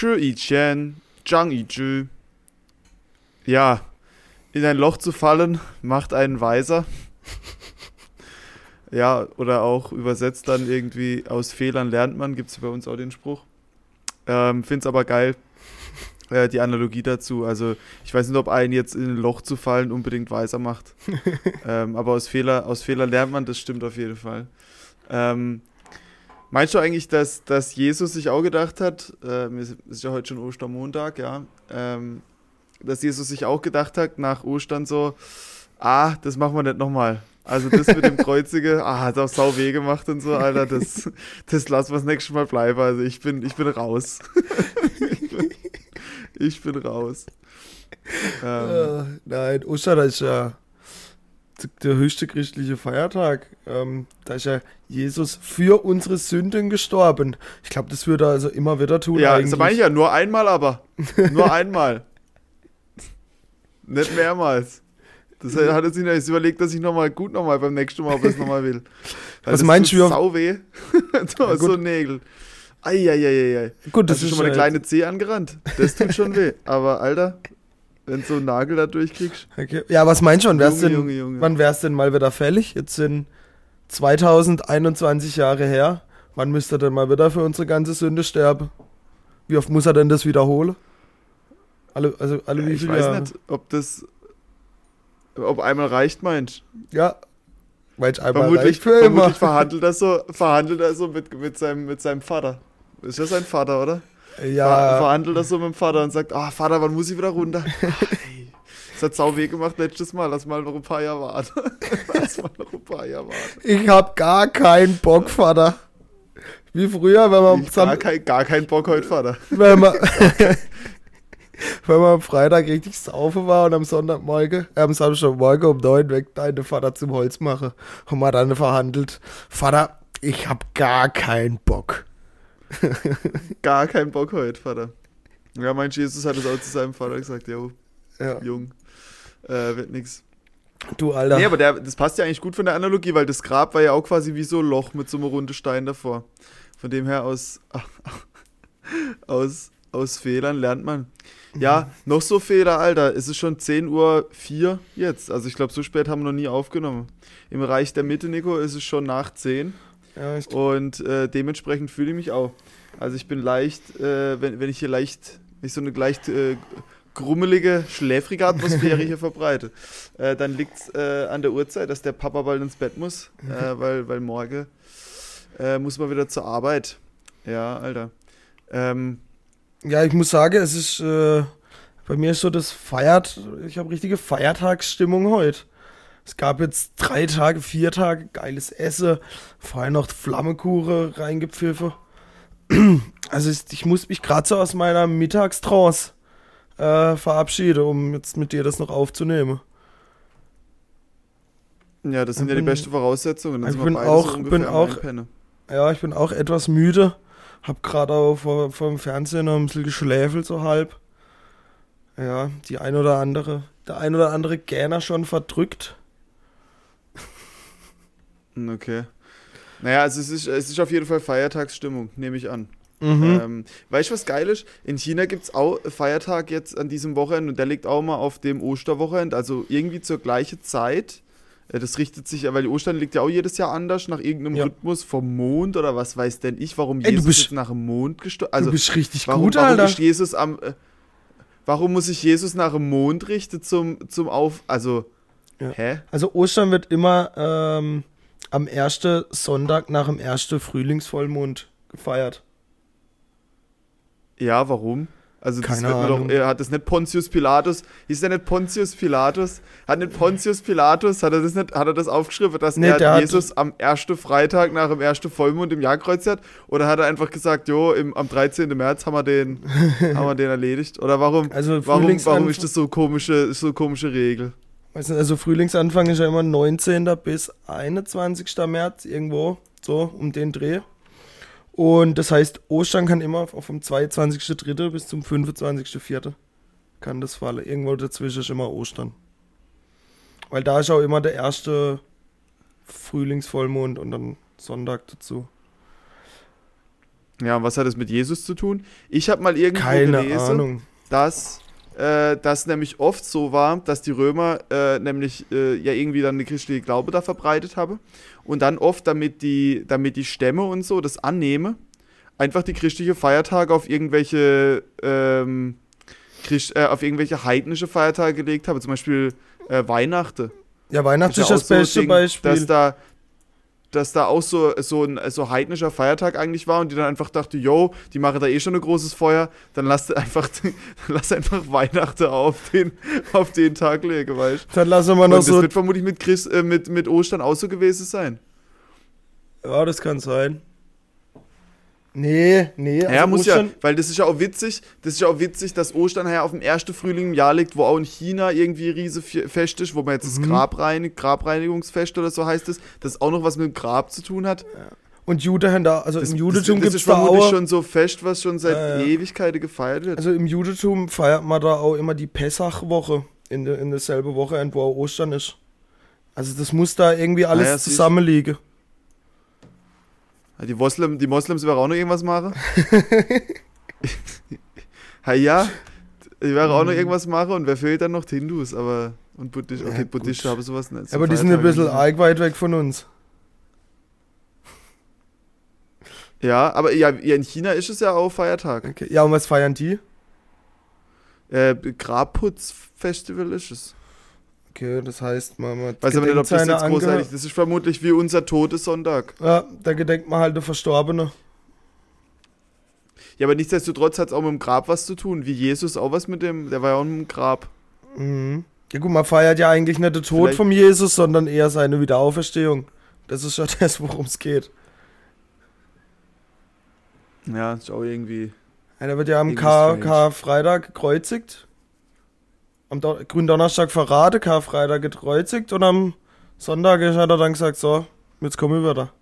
Shi Yiqian, Zhang Yizhi. Ja, in ein Loch zu fallen macht einen weiser. ja, oder auch übersetzt dann irgendwie aus Fehlern lernt man, gibt es bei uns auch den Spruch. Ähm, Finde es aber geil, äh, die Analogie dazu. Also ich weiß nicht, ob einen jetzt in ein Loch zu fallen unbedingt weiser macht. ähm, aber aus Fehler, aus Fehler lernt man, das stimmt auf jeden Fall. Ähm, meinst du eigentlich, dass, dass Jesus sich auch gedacht hat, äh, es ist ja heute schon Ostermontag, ja, ähm, dass Jesus sich auch gedacht hat nach Ostern so, ah, das machen wir nicht nochmal. Also das mit dem Kreuzige, ah, hat auch sau weh gemacht und so, Alter, das, das lassen wir das nächste Mal bleiben. Also ich bin, ich bin raus. ich, bin, raus. Ähm, nein, Ostern ist ja der höchste christliche Feiertag. Ähm, da ist ja Jesus für unsere Sünden gestorben. Ich glaube, das würde er also immer wieder tun. Ja, eigentlich. das meine ich ja, nur einmal aber. Nur einmal. Nicht mehrmals. Das hat er sich jetzt überlegt, dass ich nochmal gut nochmal beim nächsten Mal, ob er es nochmal will. Weil Was meinst du? Sau weh. so, ja, so Nägel. Eieieiei. Gut, das Hast ist schon mal eine kleine Zeh angerannt. Das tut schon weh. Aber Alter, wenn du so einen Nagel da durchkriegst. Okay. Ja, was meinst du? Wann wär's denn, Junge, Junge. wann wär's denn mal wieder fällig? Jetzt sind 2021 Jahre her. Wann müsste er denn mal wieder für unsere ganze Sünde sterben? Wie oft muss er denn das wiederholen? Alle, also alle wie viele Ich weiß Jahre? nicht, ob das ob einmal reicht, meinst Ja. Meinst einmal vermutlich, reicht für vermutlich immer. verhandelt er so, verhandelt er so mit, mit, seinem, mit seinem Vater. Ist das sein Vater, oder? Ja. Ver verhandelt er so mit dem Vater und sagt, ah, oh, Vater, wann muss ich wieder runter? das hat sau weh gemacht letztes Mal, lass mal noch ein paar Jahre warten. lass mal noch ein paar Jahre warten. Ich hab gar keinen Bock, Vater. Wie früher, wenn man zusammen... Gar, kein, gar keinen Bock heute, Vater. Wenn man, weil man am Freitag richtig saufen war und am Sonntagmorgen, äh, am Samstagmorgen um neun weg deine Vater zum Holz mache. Und man dann verhandelt, Vater, ich hab gar keinen Bock. gar keinen Bock heute, Vater. Ja, mein Jesus hat es auch zu seinem Vater gesagt, jo, ja. Jung, äh, wird nix. Du, Alter. Nee, aber der, das passt ja eigentlich gut von der Analogie, weil das Grab war ja auch quasi wie so ein Loch mit so einem runden Stein davor. Von dem her aus, aus, aus Fehlern lernt man. Ja, noch so Fehler, Alter. Es ist schon 10 Uhr 4 jetzt. Also ich glaube, so spät haben wir noch nie aufgenommen. Im Bereich der Mitte, Nico, ist es schon nach 10. Ja, und äh, dementsprechend fühle ich mich auch. Also ich bin leicht, äh, wenn, wenn ich hier leicht, nicht so eine leicht äh, grummelige, schläfrige Atmosphäre hier verbreite, äh, dann liegt es äh, an der Uhrzeit, dass der Papa bald ins Bett muss, äh, weil, weil morgen muss man wieder zur Arbeit. Ja, Alter. Ähm, ja, ich muss sagen, es ist bei mir ist so das Feiert, ich habe richtige Feiertagsstimmung heute. Es gab jetzt drei Tage, vier Tage geiles Essen, vorher noch Flammekuchen reingepfiffen. Also ich muss mich gerade so aus meiner Mittagstrance äh, verabschieden, um jetzt mit dir das noch aufzunehmen. Ja, das sind ich ja bin, die besten Voraussetzungen. ich bin auch, so bin auch, ja, ich bin auch etwas müde. Hab gerade auch vor, vor dem Fernsehen noch ein bisschen geschläfelt, so halb. Ja, die ein oder andere, der ein oder andere Gähner schon verdrückt. Okay. Naja, also es ist, es ist auf jeden Fall Feiertagsstimmung, nehme ich an. Mhm. Ähm, weißt du, was geil ist? In China gibt es auch Feiertag jetzt an diesem Wochenende und der liegt auch mal auf dem Osterwochenende, also irgendwie zur gleichen Zeit. Äh, das richtet sich ja, weil die Ostern liegt ja auch jedes Jahr anders, nach irgendeinem ja. Rhythmus vom Mond oder was weiß denn ich, warum Ey, Jesus bist, nach dem Mond gestorben also, Du bist richtig warum, gut, warum Alter. Ist Jesus am, äh, warum muss sich Jesus nach dem Mond richten zum, zum Auf... Also, ja. hä? Also Ostern wird immer ähm, am ersten Sonntag nach dem ersten Frühlingsvollmond gefeiert. Ja, warum? Also das Keine Ahnung. Doch, er hat das nicht Pontius Pilatus, hieß der nicht Pontius Pilatus? Hat nicht Pontius Pilatus, hat er das nicht, hat er das aufgeschrieben, dass nee, er Jesus am ersten Freitag nach dem ersten Vollmond im Jahr kreuzt hat? Oder hat er einfach gesagt, jo, im, am 13. März haben wir den, haben wir den erledigt? Oder warum, also warum, warum ist das so komische, so komische Regel? Also Frühlingsanfang ist ja immer 19. bis 21. März irgendwo, so um den Dreh. Und das heißt, Ostern kann immer vom 22.3. bis zum 25.4. kann das fallen. Irgendwo dazwischen ist immer Ostern. Weil da ist auch immer der erste Frühlingsvollmond und dann Sonntag dazu. Ja, und was hat das mit Jesus zu tun? Ich habe mal irgendwo Keine gelesen, Ahnung. dass äh, das nämlich oft so war, dass die Römer äh, nämlich äh, ja irgendwie dann eine christliche Glaube da verbreitet haben und dann oft, damit die, damit die Stämme und so das annehmen, einfach die christliche Feiertage auf irgendwelche ähm, Christ, äh, auf irgendwelche heidnische Feiertage gelegt haben, zum Beispiel äh, Weihnachten. Ja, Weihnachten ist ja das auch so beste Ding, Beispiel. Dass da, dass da auch so, so ein so heidnischer Feiertag eigentlich war und die dann einfach dachte, yo, die machen da eh schon ein großes Feuer, dann lass einfach, dann lass einfach Weihnachten auf den, auf den Tag legen, weißt Dann lassen wir du? Und noch das so. wird vermutlich mit, Chris, äh, mit, mit Ostern auch so gewesen sein. Ja, das kann sein. Nee, nee. ja, muss ja, Ostern- weil das ist ja auch witzig, das ist ja auch witzig, dass Ostern ja auf dem ersten Frühling im Jahr liegt, wo auch in China irgendwie riese Fe- Fest ist, wo man jetzt das Mhm. Grabreinig, Grabreinigungsfest oder so heißt es, das auch noch was mit dem Grab zu tun hat. Und Juden haben da, also Das, im Judentum das, das gibt es ist da vermutlich auch. schon so Fest, was schon seit Ja, ja. Ewigkeiten gefeiert wird. Also im Judentum feiert man da auch immer die Pessachwoche in, de, in derselbe Woche, wo auch Ostern ist. Also das muss da irgendwie alles ja, zusammenliegen. Die, Moslem, die Moslems werden auch noch irgendwas machen. ha, ja, die werden auch noch irgendwas machen und wer fehlt dann noch? Die Hindus, aber. Und Buddhist, okay, Ja, Buddhisten gut. haben sowas nicht. Aber die sind ein bisschen arg weit weg von uns. Ja, aber ja, in China ist es ja auch Feiertag. Okay. Ja, und was feiern die? Äh, Grabputzfestival ist es. Okay, das heißt, man, man Weiß aber nicht, ob das jetzt großartig Angehör- Das ist vermutlich wie unser Todessonntag. Ja, da gedenkt man halt der Verstorbene. Ja, aber nichtsdestotrotz hat es auch mit dem Grab was zu tun. Wie Jesus auch was mit dem. Der war ja auch im Grab. Mhm. Ja gut, man feiert ja eigentlich nicht den Tod Vielleicht- vom Jesus, sondern eher seine Wiederauferstehung. Das ist ja das, worum es geht. Ja, ist auch irgendwie. Ja, der wird ja am Kar. Karfreitag gekreuzigt. Am Do Gründonnerstag verraten, Karfreitag gekreuzigt und am Sonntag hat er dann gesagt, so, jetzt komme ich wieder.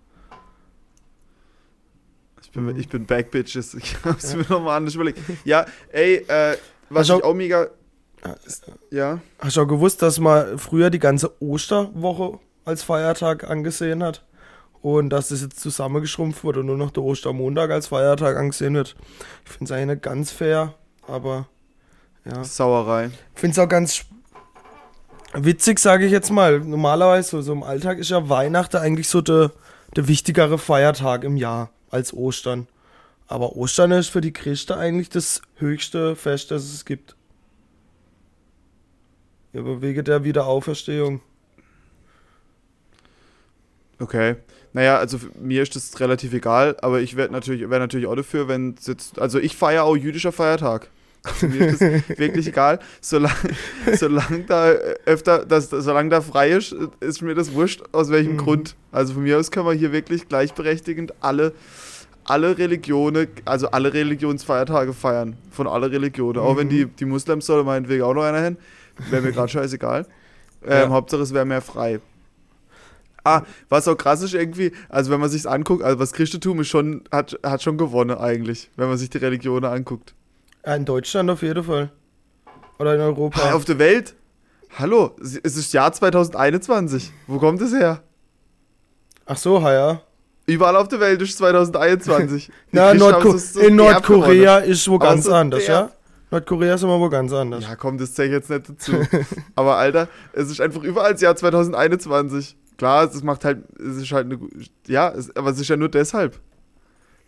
Ich bin, ich bin back, Bitches. Ich hab's mir nochmal anders überlegt. Ja, ey, äh, was Also- ich auch mega. Ja. Hast du auch gewusst, dass man früher die ganze Osterwoche als Feiertag angesehen hat? Und dass das jetzt zusammengeschrumpft wurde und nur noch der Ostermontag als Feiertag angesehen wird. Ich finde es eigentlich nicht ganz fair, aber ja. Sauerei. Ich finde es auch ganz witzig, sage ich jetzt mal. Normalerweise, so, so im Alltag ist ja Weihnachten eigentlich so der, der wichtigere Feiertag im Jahr als Ostern. Aber Ostern ist für die Christen eigentlich das höchste Fest, das es gibt. Ja, aber wegen der Wiederauferstehung. Okay. Naja, also mir ist das relativ egal, aber ich wäre natürlich, wär natürlich auch dafür, wenn es jetzt. Also ich feiere auch jüdischer Feiertag. Also mir ist das wirklich egal. Solange solang da äh, öfter, das, solange da frei ist, ist mir das wurscht, aus welchem Mhm. Grund. Also von mir aus können wir hier wirklich gleichberechtigend alle, alle Religionen, also alle Religionsfeiertage feiern. Von aller Religionen. Auch wenn Mhm. die, die Muslims sollen meinetwegen auch noch einer hin. Wäre mir gerade scheißegal. Ähm, Ja. Hauptsache es wäre mehr frei. Ah, was auch krass ist irgendwie, also wenn man sich's anguckt, also was Christentum ist schon, hat, hat schon gewonnen eigentlich, wenn man sich die Religionen anguckt. In Deutschland auf jeden Fall. Oder in Europa. Auf der Welt? Hallo, es ist Jahr 2021. Wo kommt es her? Ach so, ja. Überall auf der Welt ist 2021. Die Na, Nordko so- in Nordkorea ist wo ganz Außer anders, der- ja? Nordkorea ist immer wo ganz anders. Ja, komm, das zähle ich jetzt nicht dazu. Aber Alter, es ist einfach überall das Jahr 2021. Klar, es macht halt, es ist halt eine, ja, es, aber es ist ja nur deshalb.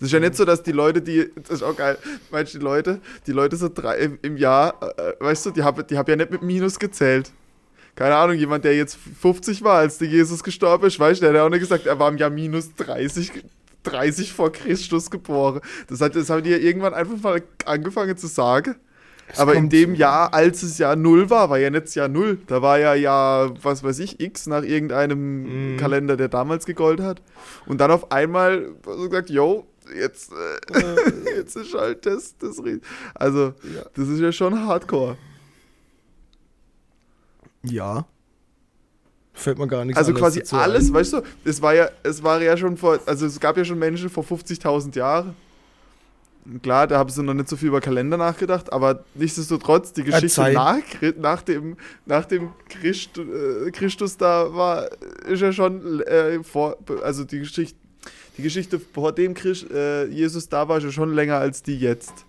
Es ist ja nicht so, dass die Leute, die, das ist auch geil, meinst du, die Leute, die Leute so drei im, im Jahr, äh, weißt du, die haben die hab ja nicht mit Minus gezählt. Keine Ahnung, jemand, der jetzt 50 war, als der Jesus gestorben ist, weißt du, der hat ja auch nicht gesagt, er war im Jahr minus 30, 30 vor Christus geboren. Das, hat, das haben die ja irgendwann einfach mal angefangen zu sagen. Es Aber in dem Jahr, als es Jahr Null war, war ja nicht das Jahr Null. Da war ja Jahr, was weiß ich, X nach irgendeinem Mhm. Kalender, der damals gegolten hat. Und dann auf einmal so gesagt, yo, jetzt, äh, Äh, jetzt ist halt das, das Also, Ja. das ist ja schon hardcore. ja. Fällt mir gar nichts Also quasi alles, ein. weißt du, es war ja, es war ja schon vor, also es gab ja schon Menschen vor 50.000 Jahren. Klar, da haben sie noch nicht so viel über Kalender nachgedacht, aber nichtsdestotrotz, die Geschichte Zeit. nach, nach dem, nach dem Christ, äh, Christus da war, ist ja schon äh, vor, also die Geschichte, die Geschichte vor dem Christ, äh, Jesus da war ist schon länger als die jetzt.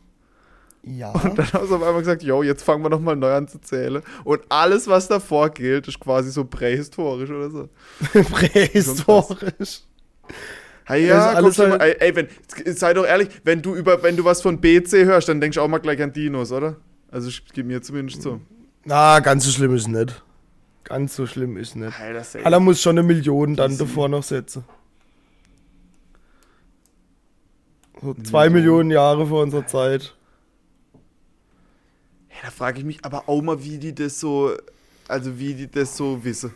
Ja. Und dann haben sie auf einmal gesagt, yo, jetzt fangen wir nochmal neu an zu zählen. Und alles, was davor gilt, ist quasi so prähistorisch oder so. Prähistorisch. Ja, ist komm alles schon mal, halt- ey, wenn, sei doch ehrlich, wenn du über, wenn du was von BC hörst, dann denkst du auch mal gleich an Dinos, oder? Also ich gebe mir zumindest so. Na, ganz so schlimm ist nicht. Ganz so schlimm ist nicht. Das Aller muss schon eine Million dann davor noch setzen. So zwei Million. Millionen Jahre vor unserer Zeit. Ja, da frage ich mich aber auch mal, wie die das so, also wie die das so wissen.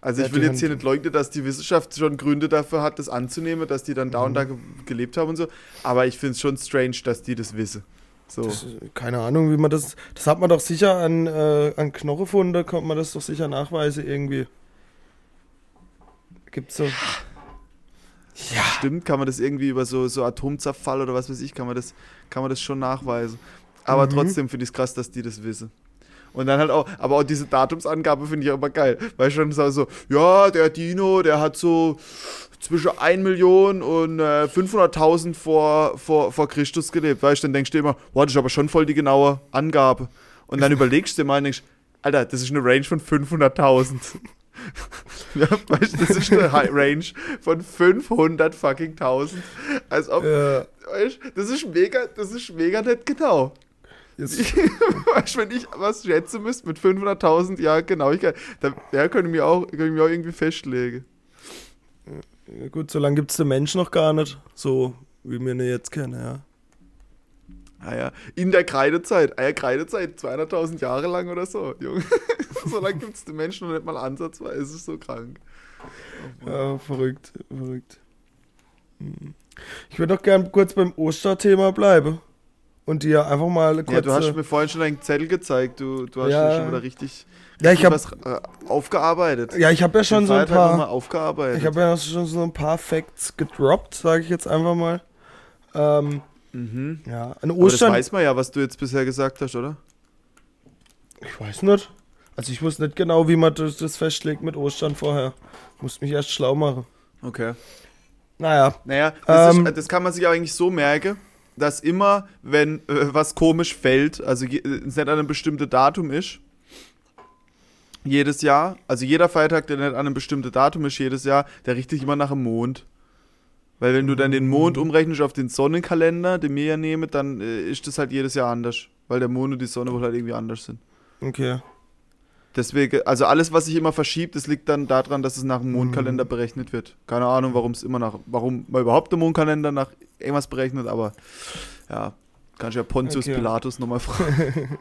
Also Ja, ich will jetzt hier nicht leugnen, dass die Wissenschaft schon Gründe dafür hat, das anzunehmen, dass die dann da Mhm. und da ge gelebt haben und so. Aber ich finde es schon strange, dass die das wissen. So. Das, keine Ahnung, wie man das. Das hat man doch sicher an, äh, an Knochenfunde, kommt man das doch sicher nachweisen irgendwie. Gibt's so. Ja. Stimmt, kann man das irgendwie über so, so Atomzerfall oder was weiß ich, kann man das, kann man das schon nachweisen. Aber Mhm. trotzdem finde ich es krass, dass die das wissen. Und dann halt auch, aber auch diese Datumsangabe finde ich auch immer geil. Weil schon so, so, ja, der Dino, der hat so zwischen 1 Million und äh, 500.000 vor, vor, vor Christus gelebt. Weißt du, dann denkst du dir immer, wow, das ist aber schon voll die genaue Angabe. Und dann überlegst du dir mal und denkst, Alter, das ist eine Range von 500.000. ja, weißt das ist eine High Range von 500 fucking 1000. Als ob, Äh, weißt, das ist mega, das ist mega nicht genau. jetzt, weißt, wenn ich was schätzen müsste mit 500.000 ja Genauigkeit, dann ja, könnte ich mir auch, könnte ich mir auch irgendwie festlegen. ja, gut, so lange gibt's den Mensch noch gar nicht. So wie wir ihn jetzt kennen, ja. Ah ja, in der Kreidezeit, ah ja, Kreidezeit, 200.000 Jahre lang oder so, Junge. so lange gibt es den Menschen noch nicht mal ansatzweise, es ist so krank. Oh. Ja, verrückt, verrückt. Hm. Ich würde doch gern kurz beim Osterthema bleiben. Und dir einfach mal kurz. Ja, du hast mir vorhin schon einen Zettel gezeigt, du, du hast Ja. schon wieder richtig, ja, ich habe was äh, aufgearbeitet. ja, ich hab ja schon so ein paar. aufgearbeitet. Ich habe ja schon so ein paar Facts gedroppt, sage ich jetzt einfach mal. Ähm, mhm. ja, an Aber das Ostern. weiß man ja, was du jetzt bisher gesagt hast, oder? ich weiß nicht. Also ich wusste nicht genau, wie man das, das festlegt mit Ostern vorher. Musste mich erst schlau machen. Okay. Naja, Naja, das, Ähm, ist, das kann man sich eigentlich so merken, dass immer, wenn äh, was komisch fällt, also je, äh, es nicht an einem bestimmten Datum ist, jedes Jahr, also jeder Feiertag, der nicht an einem bestimmten Datum ist, jedes Jahr, der richtet sich immer nach dem Mond. Weil wenn du dann den Mond umrechnest auf den Sonnenkalender, den wir ja nehmen, dann äh, ist das halt jedes Jahr anders. Weil der Mond und die Sonne wohl halt irgendwie anders sind. okay. Deswegen, also alles, was sich immer verschiebt, das liegt dann daran, dass es nach dem Mhm. Mondkalender berechnet wird. Keine Ahnung, warum es immer nach, warum man überhaupt der Mondkalender nach irgendwas berechnet, aber ja, kann ich ja Pontius Okay. Pilatus nochmal fragen.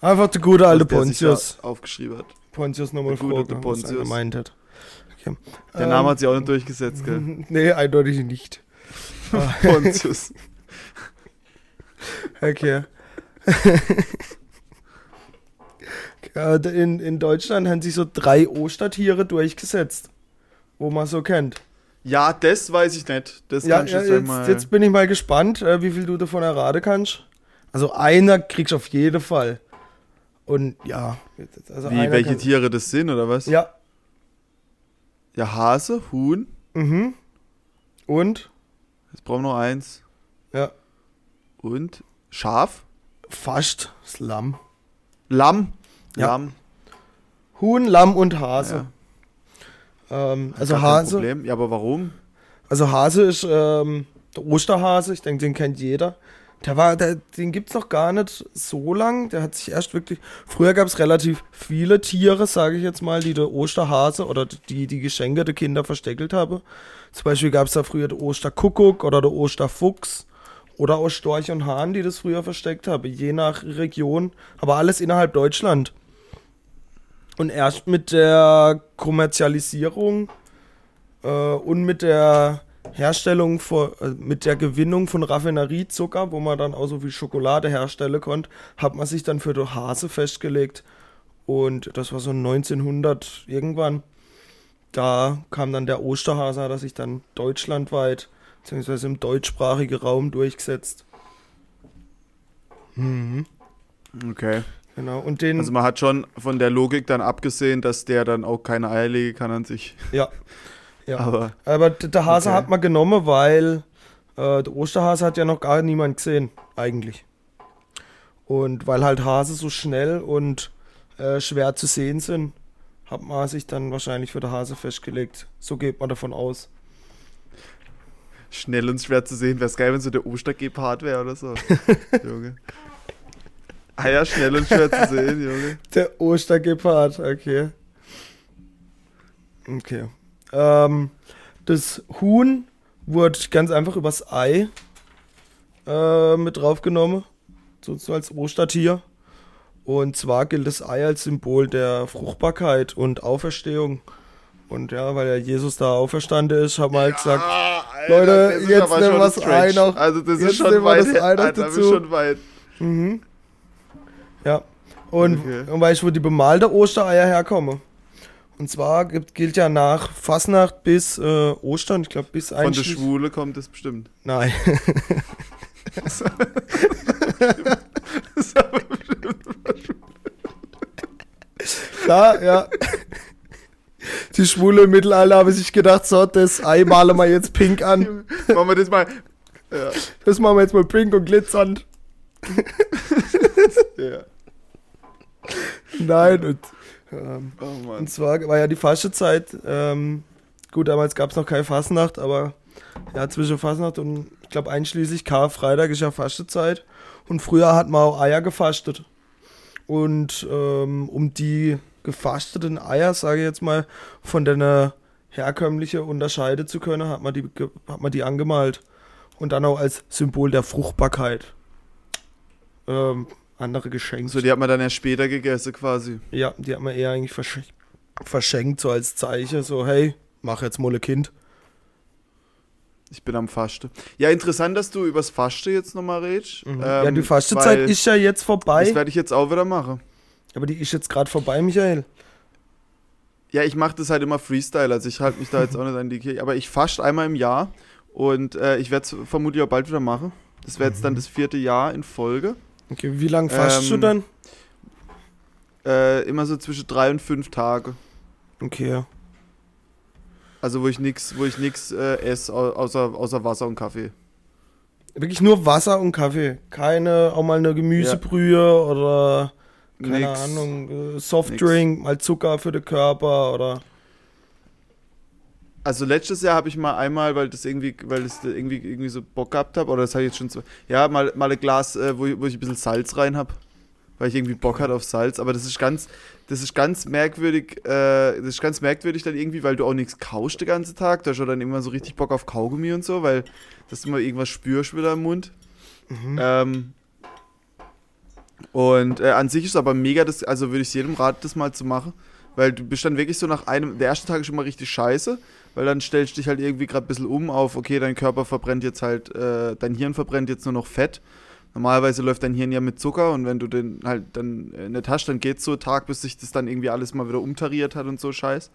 Einfach der gute alte Pontius. aufgeschrieben hat. Pontius nochmal fragen, was er Pontius. gemeint hat. Okay. Der Ähm, Name hat sich auch nicht durchgesetzt, gell? Nee, eindeutig nicht. Pontius. Okay. Ja, in, in Deutschland haben sich so drei Ostertiere durchgesetzt, wo man so kennt. Ja, das weiß ich nicht. Das Ja, kann ich ja jetzt, mal. jetzt bin ich mal gespannt, äh, wie viel du davon erraten kannst. Also einer kriegst du auf jeden Fall. Und ja, also Wie, welche Tiere das sind, oder was? Ja. Ja, Hase, Huhn. Mhm. Und? Jetzt brauchen wir noch eins. Ja. Und Schaf. Fast das Lamm. Lamm. Ja. Lamm. Huhn, Lamm und Hase. Ja. Ähm, also Hase. Problem. Ja, aber warum? Also Hase ist ähm, der Osterhase, ich denke, den kennt jeder. Der war, der, den gibt's noch gar nicht so lang. Der hat sich erst wirklich. Früher gab es relativ viele Tiere, sage ich jetzt mal, die der Osterhase oder die die Geschenke der Kinder versteckelt haben. Zum Beispiel gab es da früher der Osterkuckuck oder der Osterfuchs oder auch Storch und Hahn, die das früher versteckt haben, je nach Region, aber alles innerhalb Deutschland. Und erst mit der Kommerzialisierung äh, und mit der Herstellung, von, äh, mit der Gewinnung von Raffineriezucker, wo man dann auch so viel Schokolade herstellen konnte, hat man sich dann für die Hase festgelegt. Und das war so 1900 irgendwann. Da kam dann der Osterhase, hat er sich dann deutschlandweit, beziehungsweise im deutschsprachigen Raum durchgesetzt. Mhm. Okay. Genau. Und den. Also man hat schon von der Logik dann abgesehen, dass der dann auch keine Eier legen kann an sich. Ja. Ja. Aber Aber der Hase Okay. hat man genommen, weil äh, der Osterhase hat ja noch gar niemand gesehen, eigentlich. Und weil halt Hase so schnell und äh, schwer zu sehen sind, hat man sich dann wahrscheinlich für den Hase festgelegt. So geht man davon aus. schnell und schwer zu sehen. Wäre es geil, wenn so der Ostergepard wäre oder so. Junge. Ah ja, schnell und schwer zu sehen, Junge. Der Ostergepard, okay. Okay. Ähm, das Huhn wurde ganz einfach übers Ei äh, mit draufgenommen. So, so als Ostertier. Und zwar gilt das Ei als Symbol der Fruchtbarkeit und Auferstehung. Und ja, weil ja Jesus da auferstanden ist, haben wir halt gesagt, Ah, Leute, das jetzt nehmen wir's Stretch. Ei noch. Also das Jetzt ist schon nehmen wir weit. das Ei noch Alter, das ist dazu. schon weit. Mhm. Und, Okay. und weißt du, wo die bemalten Ostereier herkommen? Und zwar gibt, gilt ja nach Fasnacht bis äh, Ostern, ich glaube bis Von der. Schwule kommt es bestimmt. Nein. Klar, ja. Die Schwule im Mittelalter haben sich gedacht, so, das Ei malen wir jetzt pink an. Machen wir das mal. Ja. Das machen wir jetzt mal pink und glitzernd. ja. Nein, und... Ähm, Oh. Und zwar war ja die Fastenzeit, ähm, gut, damals gab es noch keine Fastnacht, aber ja, zwischen Fastnacht und ich glaube einschließlich Karfreitag ist ja Fastenzeit. Und früher hat man auch Eier gefastet. Und ähm, um die gefasteten Eier, sage ich jetzt mal, von der herkömmliche unterscheiden zu können, hat man, die, hat man die angemalt. Und dann auch als Symbol der Fruchtbarkeit. Ähm, andere Geschenke. So, die hat man dann erst später gegessen quasi. Ja, die hat man eher eigentlich verschenkt, verschenkt, so als Zeichen, so, hey, mach jetzt mal ein Kind. Ich bin am Faste. Ja, interessant, dass du übers Faste jetzt nochmal redest. Mhm. ja, die Ähm, Fastenzeit ist ja jetzt vorbei, Das werde ich jetzt auch wieder machen. aber die ist jetzt gerade vorbei, Michael. Ja, ich mache das halt immer Freestyle, also ich halte mich da jetzt auch nicht an die Kirche. Aber ich fast einmal im Jahr und äh, ich werde es vermutlich auch bald wieder machen. Das wäre jetzt dann das vierte Jahr in Folge. Okay, wie lange fastest du Ähm, dann? Äh, immer so zwischen drei und fünf Tage. Okay, ja. Also wo ich nix, wo ich nix äh, esse, au- außer, außer Wasser und Kaffee. Wirklich nur Wasser und Kaffee. Keine, auch mal eine Gemüsebrühe oder, keine Nix. Ahnung, äh, Softdrink, mal Zucker für den Körper oder. Also letztes Jahr habe ich mal einmal, weil das irgendwie, weil das irgendwie, irgendwie so Bock gehabt habe, oder das habe ich jetzt schon so, ja, mal, mal ein Glas, äh, wo, ich, wo ich ein bisschen Salz rein habe. Weil ich irgendwie Bock hatte auf Salz. Aber das ist ganz, das ist ganz merkwürdig, äh, das ist ganz merkwürdig dann irgendwie, weil du auch nichts kaust den ganzen Tag. Da hast du dann immer so richtig Bock auf Kaugummi und so, weil dass du immer irgendwas spürst wieder im Mund. Ähm, und äh, an sich ist aber mega, das, also würde ich jedem raten, das mal zu machen. Weil du bist dann wirklich so nach einem, der erste Tag ist immer richtig scheiße, weil dann stellst du dich halt irgendwie gerade ein bisschen um auf, okay, dein Körper verbrennt jetzt halt, äh, dein Hirn verbrennt jetzt nur noch Fett. Normalerweise läuft dein Hirn ja mit Zucker und wenn du den halt dann in der Tasche, dann geht's so Tag, bis sich das dann irgendwie alles mal wieder umtariert hat und so Scheiß.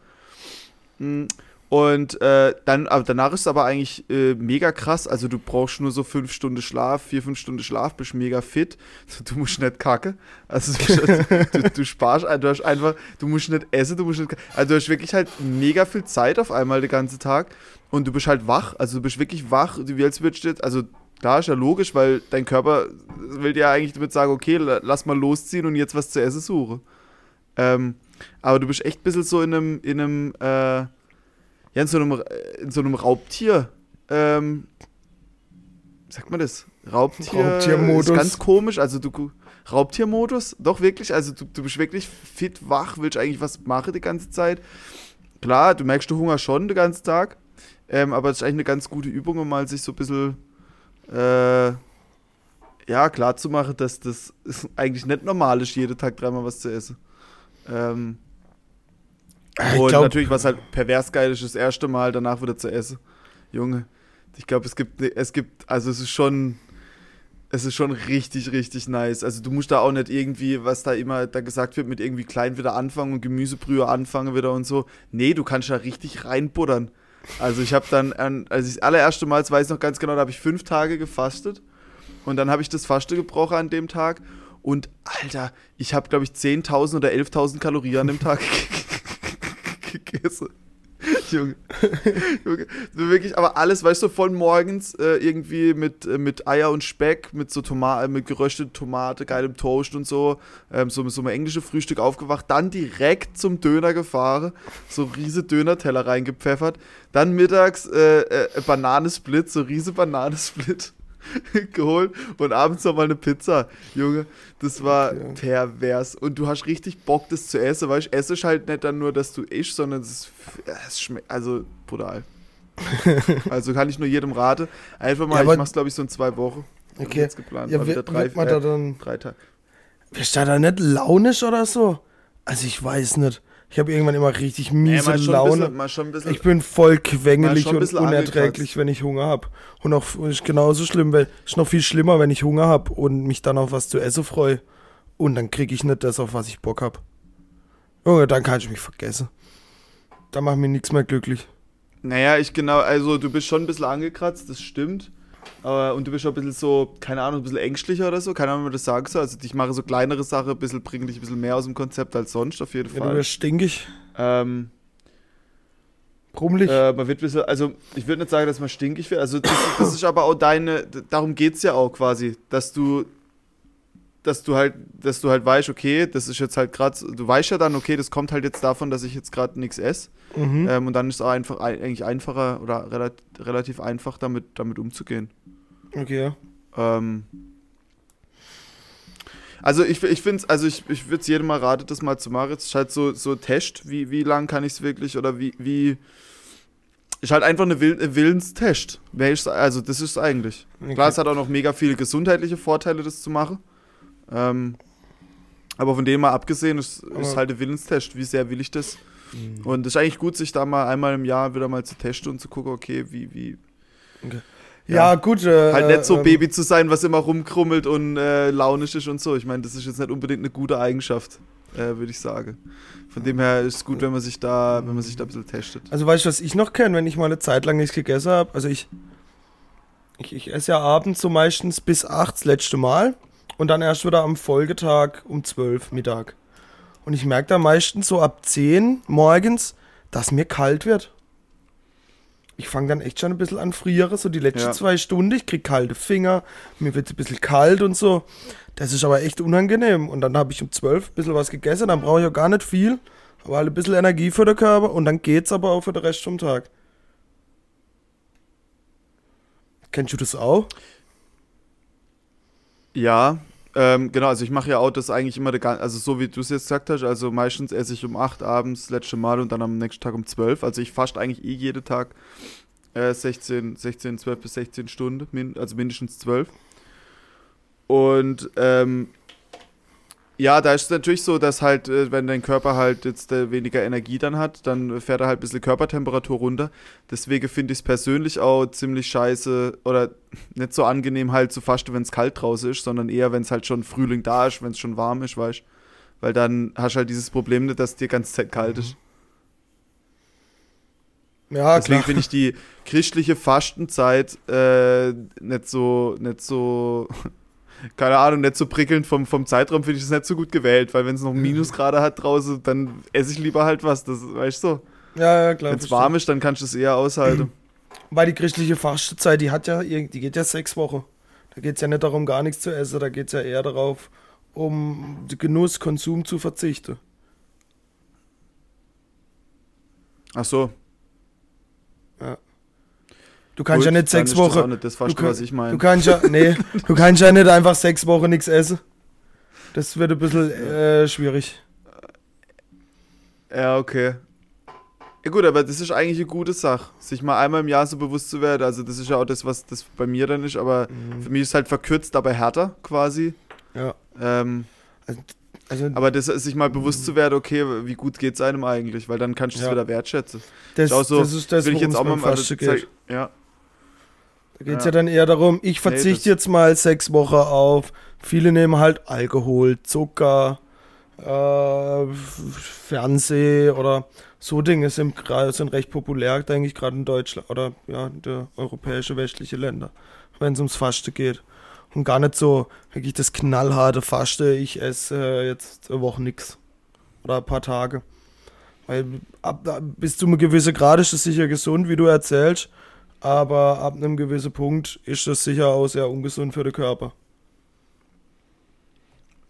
Mm, Und äh, dann, aber danach ist es aber eigentlich äh, mega krass. Also du brauchst nur so fünf Stunden Schlaf, vier, fünf Stunden Schlaf, bist mega fit. Du musst nicht kacke. Also du, du, du sparst, du hast einfach, du musst nicht essen, du musst nicht. Also du hast wirklich halt mega viel Zeit auf einmal den ganzen Tag und du bist halt wach. Also du bist wirklich wach, wie als würdest du jetzt, also klar ist ja logisch, weil dein Körper will dir ja eigentlich damit sagen, okay, la- lass mal losziehen und jetzt was zu essen suche. Ähm, aber du bist echt ein bisschen so in einem, in einem, äh, ja, in so einem, äh, in so einem Raubtier, ähm, sagt man das? Raubtier. Raubtiermodus. Ist ganz komisch, also du, Raubtiermodus, doch wirklich, also du, du bist wirklich fit, wach, willst eigentlich was machen die ganze Zeit. Klar, du merkst du Hunger schon den ganzen Tag, ähm, aber es ist eigentlich eine ganz gute Übung, um mal sich so ein bisschen, äh, ja, klar zu machen, dass das ist eigentlich nicht normal ist, jeden Tag dreimal was zu essen. Ähm, und glaub- natürlich, was halt pervers geil ist, das erste Mal danach wieder zu essen. Junge, ich glaube, es gibt, es gibt, also es ist schon, es ist schon richtig, richtig nice. Also du musst da auch nicht irgendwie, was da immer da gesagt wird, mit irgendwie klein wieder anfangen und Gemüsebrühe anfangen wieder und so. Nee, du kannst da richtig reinbuddern. Also ich habe dann, an, als ich das allererste Mal, das weiß ich noch ganz genau, da habe ich fünf Tage gefastet und dann habe ich das Faste gebrochen an dem Tag und Alter, ich habe glaube ich 10.000 oder 11.000 Kalorien an dem Tag gegessen. Junge. Junge. Wirklich, aber alles, weißt du, von morgens äh, irgendwie mit, äh, mit Eier und Speck, mit so Tomate, mit geröstete Tomate, geilem Toast und so, ähm, so, so ein englische Frühstück aufgewacht, dann direkt zum Döner gefahren, so riese Döner-Teller reingepfeffert, dann mittags äh, äh, Bananensplit, so riese Bananensplit geholt und abends noch mal eine Pizza. Junge, das war okay. pervers. Und du hast richtig Bock, das zu essen, weißt du? Es ist halt nicht dann nur, dass du isch, sondern es, es schmeckt, also brutal. also kann ich nur jedem raten. Einfach mal, ja, ich mach's glaube ich so in zwei Wochen. Okay. Jetzt geplant. Ja, wird, drei, wird man da dann, drei Tage. Wirst du da nicht launisch oder so? Also ich weiß nicht. Ich habe irgendwann immer richtig miese ja, Laune. Bisschen, bisschen, ich bin voll quengelig und unerträglich, wenn ich Hunger habe. Und auch ist genauso schlimm, weil ist noch viel schlimmer, wenn ich Hunger habe und mich dann auf was zu essen freue. Und dann kriege ich nicht das, auf was ich Bock habe. Junge, dann kann ich mich vergessen. Da macht mir nichts mehr glücklich. Naja, ich genau, also du bist schon ein bisschen angekratzt, das stimmt. Uh, und du bist schon ein bisschen so, keine Ahnung, ein bisschen ängstlicher oder so, keine Ahnung, wie man das sagen soll. Also ich mache so kleinere Sachen, ein bisschen, bringen dich ein bisschen mehr aus dem Konzept als sonst, auf jeden Fall. Ja, du wirst stinkig. Ähm, Brummelig. Äh, man wird ein bisschen, also ich würde nicht sagen, dass man stinkig wird. Also das, das ist aber auch deine, darum geht es ja auch quasi, dass du, dass du halt, dass du halt weißt, okay, das ist jetzt halt gerade, du weißt ja dann, okay, das kommt halt jetzt davon, dass ich jetzt gerade nichts esse. Mhm. Ähm, und dann ist es auch einfach eigentlich einfacher oder relativ, relativ einfach damit, damit umzugehen. Okay. Ähm, also ich, ich finde es, also ich, ich würde es jedem mal raten, das mal zu machen. Es ist halt so, so Test, wie, wie lang kann ich es wirklich oder wie, wie. Ist halt einfach eine Will Willenstest. Also das ist es eigentlich. Okay. Klar, es hat auch noch mega viele gesundheitliche Vorteile, das zu machen. Ähm, aber von dem mal abgesehen, ist, ist halt ein Willenstest. Wie sehr will ich das? Mhm. Und es ist eigentlich gut, sich da mal einmal im Jahr wieder mal zu testen und zu gucken, okay, wie, wie. Okay. Ja, ja, gut. Äh, halt nicht so äh, Baby zu sein, was immer rumkrummelt und äh, launisch ist und so. Ich meine, das ist jetzt nicht unbedingt eine gute Eigenschaft, äh, würde ich sagen. Von dem her ist es gut, wenn man sich da, wenn man sich da ein bisschen testet. Also weißt du, was ich noch kenne, wenn ich mal eine Zeit lang nichts gegessen habe? Also ich, ich, ich esse ja abends so meistens bis 8 das letzte Mal und dann erst wieder am Folgetag um 12 Mittag. Und ich merke da meistens so ab 10 morgens, dass mir kalt wird ich fange dann echt schon ein bisschen an friere, so die letzten ja. zwei Stunden. Ich kriege kalte Finger, mir wird es ein bisschen kalt und so. Das ist aber echt unangenehm. Und dann habe ich um zwölf ein bisschen was gegessen, dann brauche ich auch gar nicht viel, aber halt ein bisschen Energie für den Körper und dann geht's aber auch für den Rest vom Tag. Kennst du das auch? Ja, ähm, genau, also ich mache ja das eigentlich immer, also so wie du es jetzt gesagt hast, also meistens esse ich um 8 abends, letzte Mal und dann am nächsten Tag um 12. Also ich fast eigentlich eh jeden Tag äh, 16, 16, 12 bis 16 Stunden, also mindestens 12. Und ähm, ja, da ist es natürlich so, dass halt, äh, wenn dein Körper halt jetzt äh, weniger Energie dann hat, dann fährt er halt ein bisschen Körpertemperatur runter. Deswegen finde ich es persönlich auch ziemlich scheiße oder nicht so angenehm halt zu fasten, wenn es kalt draußen ist, sondern eher, wenn es halt schon Frühling da ist, wenn es schon warm ist, weißt Weil dann hast du halt dieses Problem nicht, dass dir ganz Zeit kalt ist. Ja, Deswegen finde ich die christliche Fastenzeit äh, nicht so, nicht so keine Ahnung, nicht so prickelnd vom, vom Zeitraum finde ich das nicht so gut gewählt, weil wenn es noch Minusgrade hat draußen, dann esse ich lieber halt was, das weißt du. Ja, ja, klar. Wenn es warm ist, dann kannst du es eher aushalten. Weil die christliche Fastenzeit, die hat ja, die geht ja sechs Wochen. Da geht es ja nicht darum, gar nichts zu essen, da geht es ja eher darauf, um Genuss, Konsum zu verzichten. Ach so, Du kannst Gut, ja nicht sechs Wochen. Das, nicht das du, was ich meine. Du kannst ja, nee, du kannst ja nicht einfach sechs Wochen nichts essen. Das wird ein bisschen äh, schwierig. Ja, okay. Ja gut, aber das ist eigentlich eine gute Sache, sich mal einmal im Jahr so bewusst zu werden. Also das ist ja auch das, was das bei mir dann ist, aber mhm. für mich ist es halt verkürzt, aber härter quasi. Ja. Ähm, also, also, aber das sich mal bewusst zu werden, okay, wie gut geht es einem eigentlich, weil dann kannst du es ja. wieder wertschätzen. Das, ist so, das ist das, will ich jetzt auch mal also. Ja. Da geht es ja. ja. dann eher darum, ich verzichte nee, jetzt mal sechs Wochen auf. Viele nehmen halt Alkohol, Zucker, äh, Fernseh oder so Dinge sind, sind recht populär, denke ich, gerade in Deutschland oder ja, in der europäische westliche Länder, wenn es ums Fasten geht. Und gar nicht so wirklich das knallharte Faste, ich esse äh, jetzt eine Woche nichts oder ein paar Tage. Weil ab, ab, bis zu einem gewissen Grad ist es sicher gesund, wie du erzählst. Aber ab einem gewissen Punkt ist das sicher auch sehr ungesund für den Körper.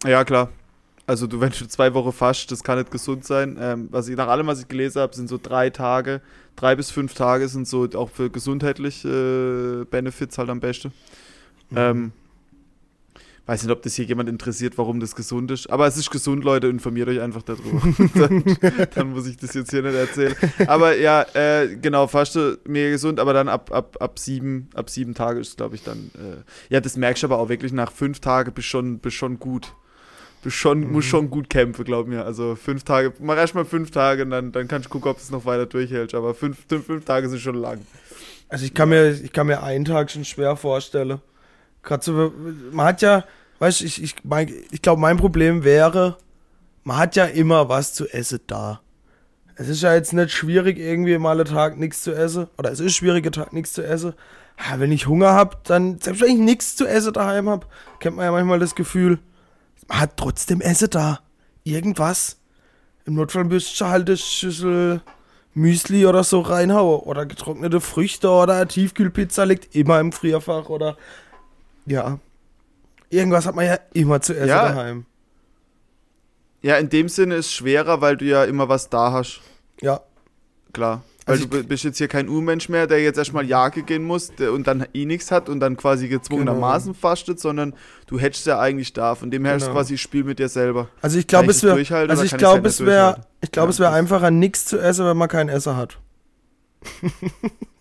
Ja, klar. Also du, wenn du zwei Wochen fast, das kann nicht gesund sein. Ähm, was ich nach allem, was ich gelesen habe, sind so drei Tage, drei bis fünf Tage sind so auch für gesundheitliche äh, Benefits halt am besten. Mhm. Ähm, weiß nicht, ob das hier jemand interessiert, warum das gesund ist. Aber es ist gesund, Leute, informiert euch einfach darüber. dann, dann, muss ich das jetzt hier nicht erzählen. Aber ja, äh, genau, Faste mega gesund, aber dann ab, ab, ab sieben, ab sieben Tage ist es, glaube ich, dann. Äh, ja, das merkst du aber auch wirklich nach fünf Tagen bist schon, bist schon gut. Du schon, mhm. musst schon gut kämpfen, glaub mir. Also fünf Tage, mach erst mal fünf Tage und dann, dann kannst du gucken, ob es noch weiter durchhält. Aber fünf, fünf, fünf Tage sind schon lang. Also ich kann mir, ich kann mir einen Tag schon schwer vorstellen. Gerade so, man hat ja, weißt du, ich, ich, mein, ich glaube, mein Problem wäre, man hat ja immer was zu essen da. Es ist ja jetzt nicht schwierig, irgendwie mal einen Tag nichts zu essen. Oder es ist schwierig, einen Tag nichts zu essen. Ja, wenn ich Hunger habe, dann, selbst wenn ich nichts zu essen daheim habe, kennt man ja manchmal das Gefühl, man hat trotzdem Essen da. Irgendwas. Im Notfall müsst ihr halt eine Schüssel Müsli oder so reinhauen. Oder getrocknete Früchte oder eine Tiefkühlpizza liegt immer im Frierfach. Oder ja. Irgendwas hat man ja immer zu essen ja. daheim. Ja, in dem Sinne ist es schwerer, weil du ja immer was da hast. Ja. Klar. Weil also du bist jetzt hier kein Urmensch mehr, der jetzt erstmal Jage gehen muss und dann eh nichts hat und dann quasi gezwungenermaßen genau. fastet, sondern du hättest ja eigentlich da. Von dem her genau. ist quasi Spiel mit dir selber. Also ich glaube, es wäre also ich glaube, es wäre ich glaube, ja, es wäre einfacher nichts zu essen, wenn man keinen Esser hat.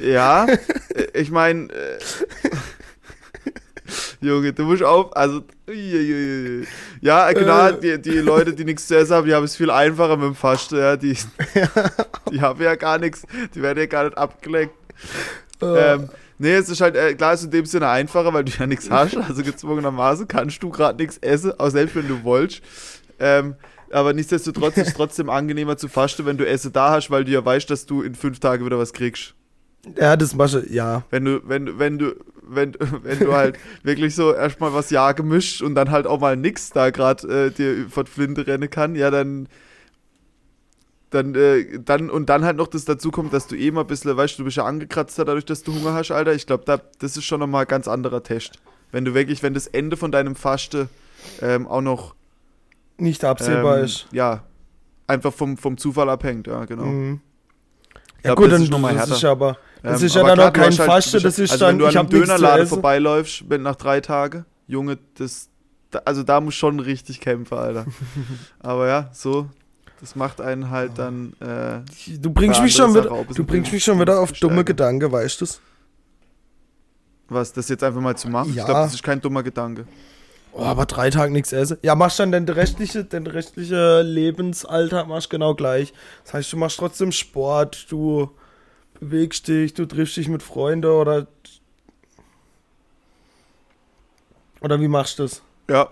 ja, ich meine äh, Junge, du musst auf, also, ja, klar, äh. die, die Leute, die nichts zu essen haben, die haben es viel einfacher mit dem Fasten, ja, die, die haben ja gar nichts, die werden ja gar nicht abgelenkt. Ähm, nee, es ist halt, äh, klar, ist in dem Sinne einfacher, weil du ja nichts hast, also gezwungenermaßen kannst du gerade nichts essen, auch selbst wenn du wolltest. Ähm, aber nichtsdestotrotz ist es trotzdem angenehmer zu fasten, wenn du Essen da hast, weil du ja weißt, dass du in fünf Tagen wieder was kriegst. Ja, das machst du, ja. Wenn du, wenn, wenn du, wenn, wenn du halt wirklich so erstmal was ja gemischt und dann halt auch mal nix da gerade äh, dir von Flinte rennen kann, ja, dann, dann, äh, dann, und dann halt noch das dazu kommt, dass du eh mal ein bisschen, weißt du, du bist ja angekratzt dadurch, dass du Hunger hast, Alter. Ich glaube, da, das ist schon nochmal ein ganz anderer Test. Wenn du wirklich, wenn das Ende von deinem Faste ähm, auch noch nicht absehbar ähm, ist. Ja, einfach vom, vom Zufall abhängt, ja, genau. Mhm. Ja, glaub, gut, dann ist das ist aber das ähm, ist ja dann auch kein halt, Faste, das ist also dann, wenn du an einem Dönerladen vorbeiläufst, nach drei Tagen, Junge, das, also da muss schon richtig kämpfen, Alter. aber ja, so, das macht einen halt dann. Äh, du bringst mich schon wieder, du bringst mich schon wieder auf dumme Gedanken, weißt du's? Was, das jetzt einfach mal zu machen? Ja. Ich glaube, das ist kein dummer Gedanke. Oh, aber drei Tage nichts essen. Ja, machst dann den restlichen, den restliche Lebensalltag machst genau gleich. Das heißt, du machst trotzdem Sport, du bewegst dich, du triffst dich mit Freunden oder. Oder wie machst du das? Ja.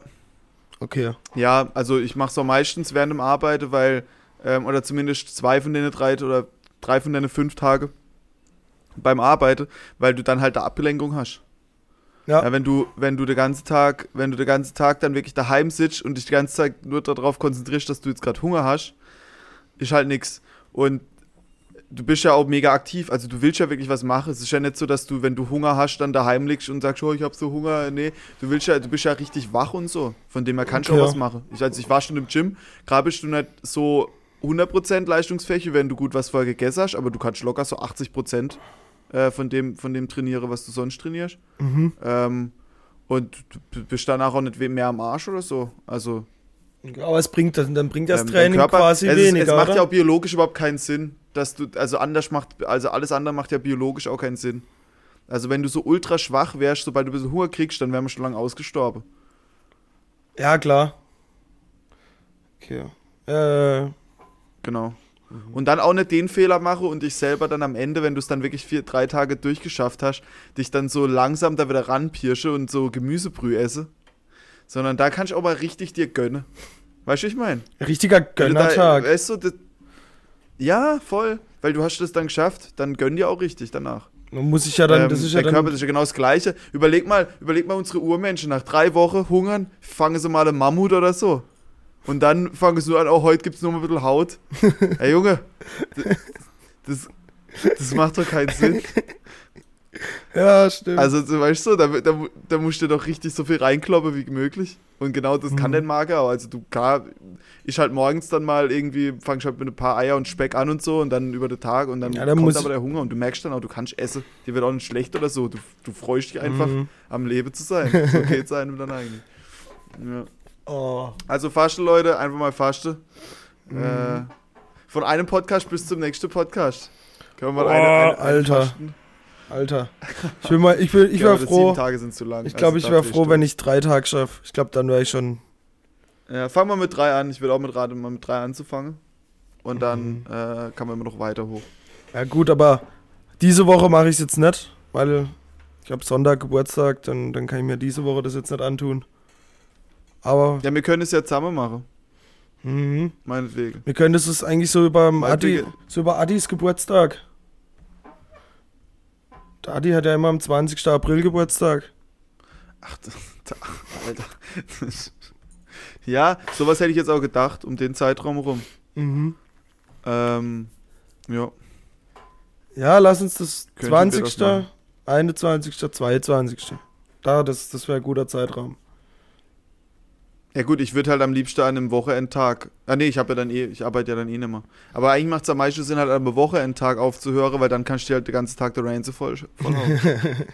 Okay. Ja, also ich mache es auch meistens während dem Arbeiten, weil, ähm, oder zumindest zwei von denen drei oder drei von denen fünf Tage beim Arbeiten, weil du dann halt eine Ablenkung hast. Ja. ja. wenn du, wenn du den ganzen Tag, wenn du den ganzen Tag dann wirklich daheim sitzt und dich die ganze Zeit nur darauf konzentrierst, dass du jetzt gerade Hunger hast, ist halt nichts. Und du bist ja auch mega aktiv, also du willst ja wirklich was machen. Es ist ja nicht so, dass du, wenn du Hunger hast, dann daheim liegst und sagst, oh, ich hab so Hunger. Nee, du willst ja, du bist ja richtig wach und so. Von dem her kannst du okay. auch was machen. Ich, also ich war schon im Gym, gerade bist du nicht so 100% leistungsfähig, wenn du gut was vorher gegessen hast, aber du kannst locker so 80% äh, von, dem, von dem trainiere, was du sonst trainierst. Mhm. Ähm, und du bist danach auch nicht mehr am Arsch oder so. Also. Aber es bringt das, dann bringt das ähm, Training Körper, quasi es, weniger. Es macht oder? ja auch biologisch überhaupt keinen Sinn, dass du, also anders macht, also alles andere macht ja biologisch auch keinen Sinn. Also wenn du so ultra schwach wärst, sobald du ein bisschen Hunger kriegst, dann wären wir schon lange ausgestorben. Ja, klar. Okay. Äh. Genau. Mhm. Und dann auch nicht den Fehler mache und dich selber dann am Ende, wenn du es dann wirklich vier, drei Tage durchgeschafft hast, dich dann so langsam da wieder ranpirsche und so Gemüsebrühe esse. Sondern da kannst du auch mal richtig dir gönnen. Weißt du, ich meine? Richtiger Gönnertag. Weißt du, das, ja, voll. Weil du hast es dann geschafft, dann gönn dir auch richtig danach. Man muss sich ja dann, ähm, das ist ja der Körper ist ja genau das Gleiche. Überleg mal, überleg mal unsere Urmenschen nach drei Wochen hungern, fangen sie mal einen Mammut oder so. Und dann fangst du an, oh, heute gibt es nur mal ein bisschen Haut. Ey, Junge, das, das macht doch keinen Sinn. Ja, stimmt. Also, so, weißt du, da, da, da musst du doch richtig so viel reinkloppen wie möglich. Und genau das kann Mhm. dein Magen auch. Also, du, klar, ich halt morgens dann mal irgendwie, fangst halt mit ein paar Eier und Speck an und so und dann über den Tag und dann, Ja, dann kommt aber der Hunger und du merkst dann auch, du kannst essen. Dir wird auch nicht schlecht oder so. Du, du freust dich einfach, Mhm. am Leben zu sein. So geht's einem dann eigentlich. Ja. Oh. Also, faste Leute, einfach mal faste. Mhm. Äh, von einem Podcast bis zum nächsten Podcast. Können wir Oh, mal eine, eine, eine Alter. fasten? Alter. Ich will mal, ich will, ich wäre froh. Sieben Tage sind zu lang. Ich glaube, Also ich wäre froh, wenn ich drei Tage schaffe. Ich glaube, dann wäre ich schon. Ja, fangen wir mit drei an. Ich will auch mit raten, mal mit drei anzufangen. Und dann Mhm. äh, kann man immer noch weiter hoch. Ja, gut, aber diese Woche mache ich es jetzt nicht, weil ich habe Sonntag Geburtstag, dann, dann kann ich mir diese Woche das jetzt nicht antun. Aber Ja, wir können es ja zusammen machen. mhm. Meinetwegen. wir können das eigentlich so über Adi, so über Adis Geburtstag. Adi hat ja immer am 20. April Geburtstag. Ach, da, Alter. ja, sowas hätte ich jetzt auch gedacht, um den Zeitraum rum. Mhm. Ähm, ja. Ja, lass uns das Könnten wir 20., das machen. 21., 22. Da, das, das wäre ein guter Zeitraum. Ja gut, ich würde halt am liebsten an einem Wochenendtag. Ah nee, ich habe ja dann eh, ich arbeite ja dann eh nicht mehr. Aber eigentlich macht es am meisten Sinn, halt an einem Wochenendtag aufzuhören, weil dann kannst du dir halt den ganzen Tag der Rain so voll, vollhauen.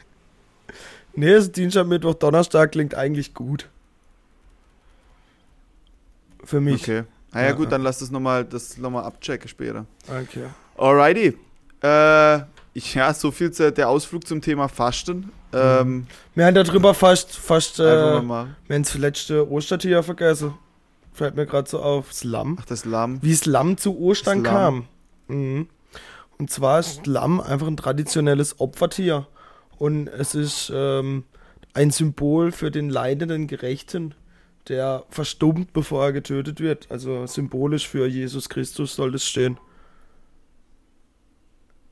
Nee, das Dienstag, Mittwoch, Donnerstag klingt eigentlich gut. Für mich. okay. Ah ja, Ja, gut, ja. dann lass das nochmal das noch mal abchecken später. Okay. Alrighty. Äh, ja, so viel zu, der Ausflug zum Thema Fasten. Ähm, Wir haben darüber fast, fast äh, das letzte Ostertier vergessen. Fällt mir gerade so auf. Das Lamm. Ach, das Lamm. Wie das Lamm zu Ostern Das kam. Mhm. Und zwar ist Lamm einfach ein traditionelles Opfertier. Und es ist ähm, ein Symbol für den leidenden Gerechten, der verstummt, bevor er getötet wird. Also symbolisch für Jesus Christus soll das stehen.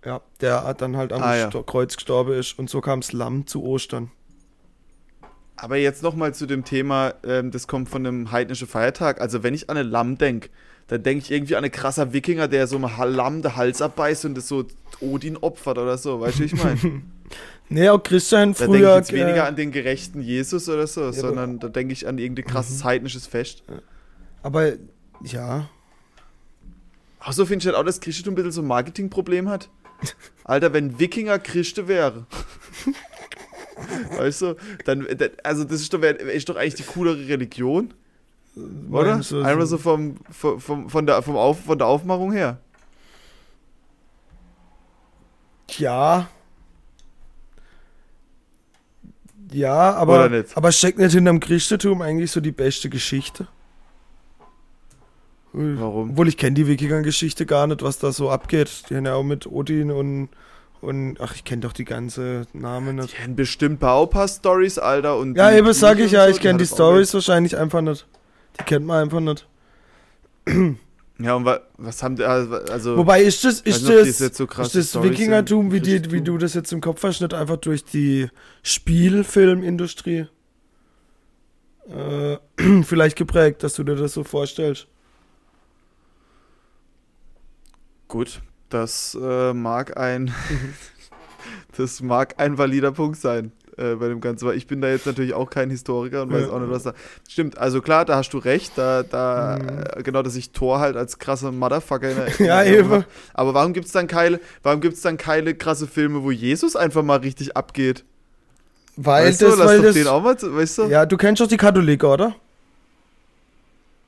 Ja, der hat dann halt am Ah, ja. Kreuz gestorben ist. Und so kam das Lamm zu Ostern. Aber jetzt nochmal zu dem Thema, ähm, das kommt von einem heidnischen Feiertag. Also wenn ich an ein Lamm denke, dann denke ich irgendwie an einen krasser Wikinger, der so einem Lamm den Hals abbeißt und das so Odin opfert oder so. Weißt du, wie ich meine? Nee, auch Christian Da denke ich früher. jetzt weniger äh, an den gerechten Jesus oder so, Mhm. sondern da denke ich an irgendein krasses heidnisches Fest. aber ja. Ach so, finde ich halt auch, dass Christentum ein bisschen so ein Marketingproblem hat. Alter, wenn Wikinger Christen wäre. weißt du, dann, dann- also das ist doch, ist doch eigentlich die coolere Religion, oder? meinst du, Einmal so vom, vom, vom, von, der, vom Auf, von der Aufmachung her. Ja. Ja, aber, aber steckt nicht hinterm Christentum eigentlich so die beste Geschichte? Warum? Obwohl ich kenne die Wikinger-Geschichte gar nicht, was da so abgeht. Die haben ja auch mit Odin und, und ach, ich kenne doch die ganze Namen nicht. Die kennen bestimmt Baupass-Stories, Alter. Und Ja, eben sag ich ja, so, ich kenne die Stories wahrscheinlich einfach nicht. Die kennt man einfach nicht. Ja, und wa was haben die, also, Wobei ist das, ist das, jetzt so ist das Storys Wikingertum, wie, die, wie du das jetzt im Kopf hast, nicht einfach durch die Spielfilmindustrie äh, vielleicht geprägt, dass du dir das so vorstellst? Gut, das äh, mag ein das mag ein valider Punkt sein äh, bei dem Ganzen, weil ich bin da jetzt natürlich auch kein Historiker und weiß Ja. auch nicht, was da. Stimmt, also klar, da hast du recht, da, da Mhm. äh, genau, dass ich Thor halt als krasser Motherfucker in der, Ja, eben. Aber warum gibt's dann keine, warum gibt's dann keine krasse Filme, wo Jesus einfach mal richtig abgeht? Weil weißt das, du, lass weil doch das. den auch mal, weißt du? Ja, du kennst doch die Katholiker, oder?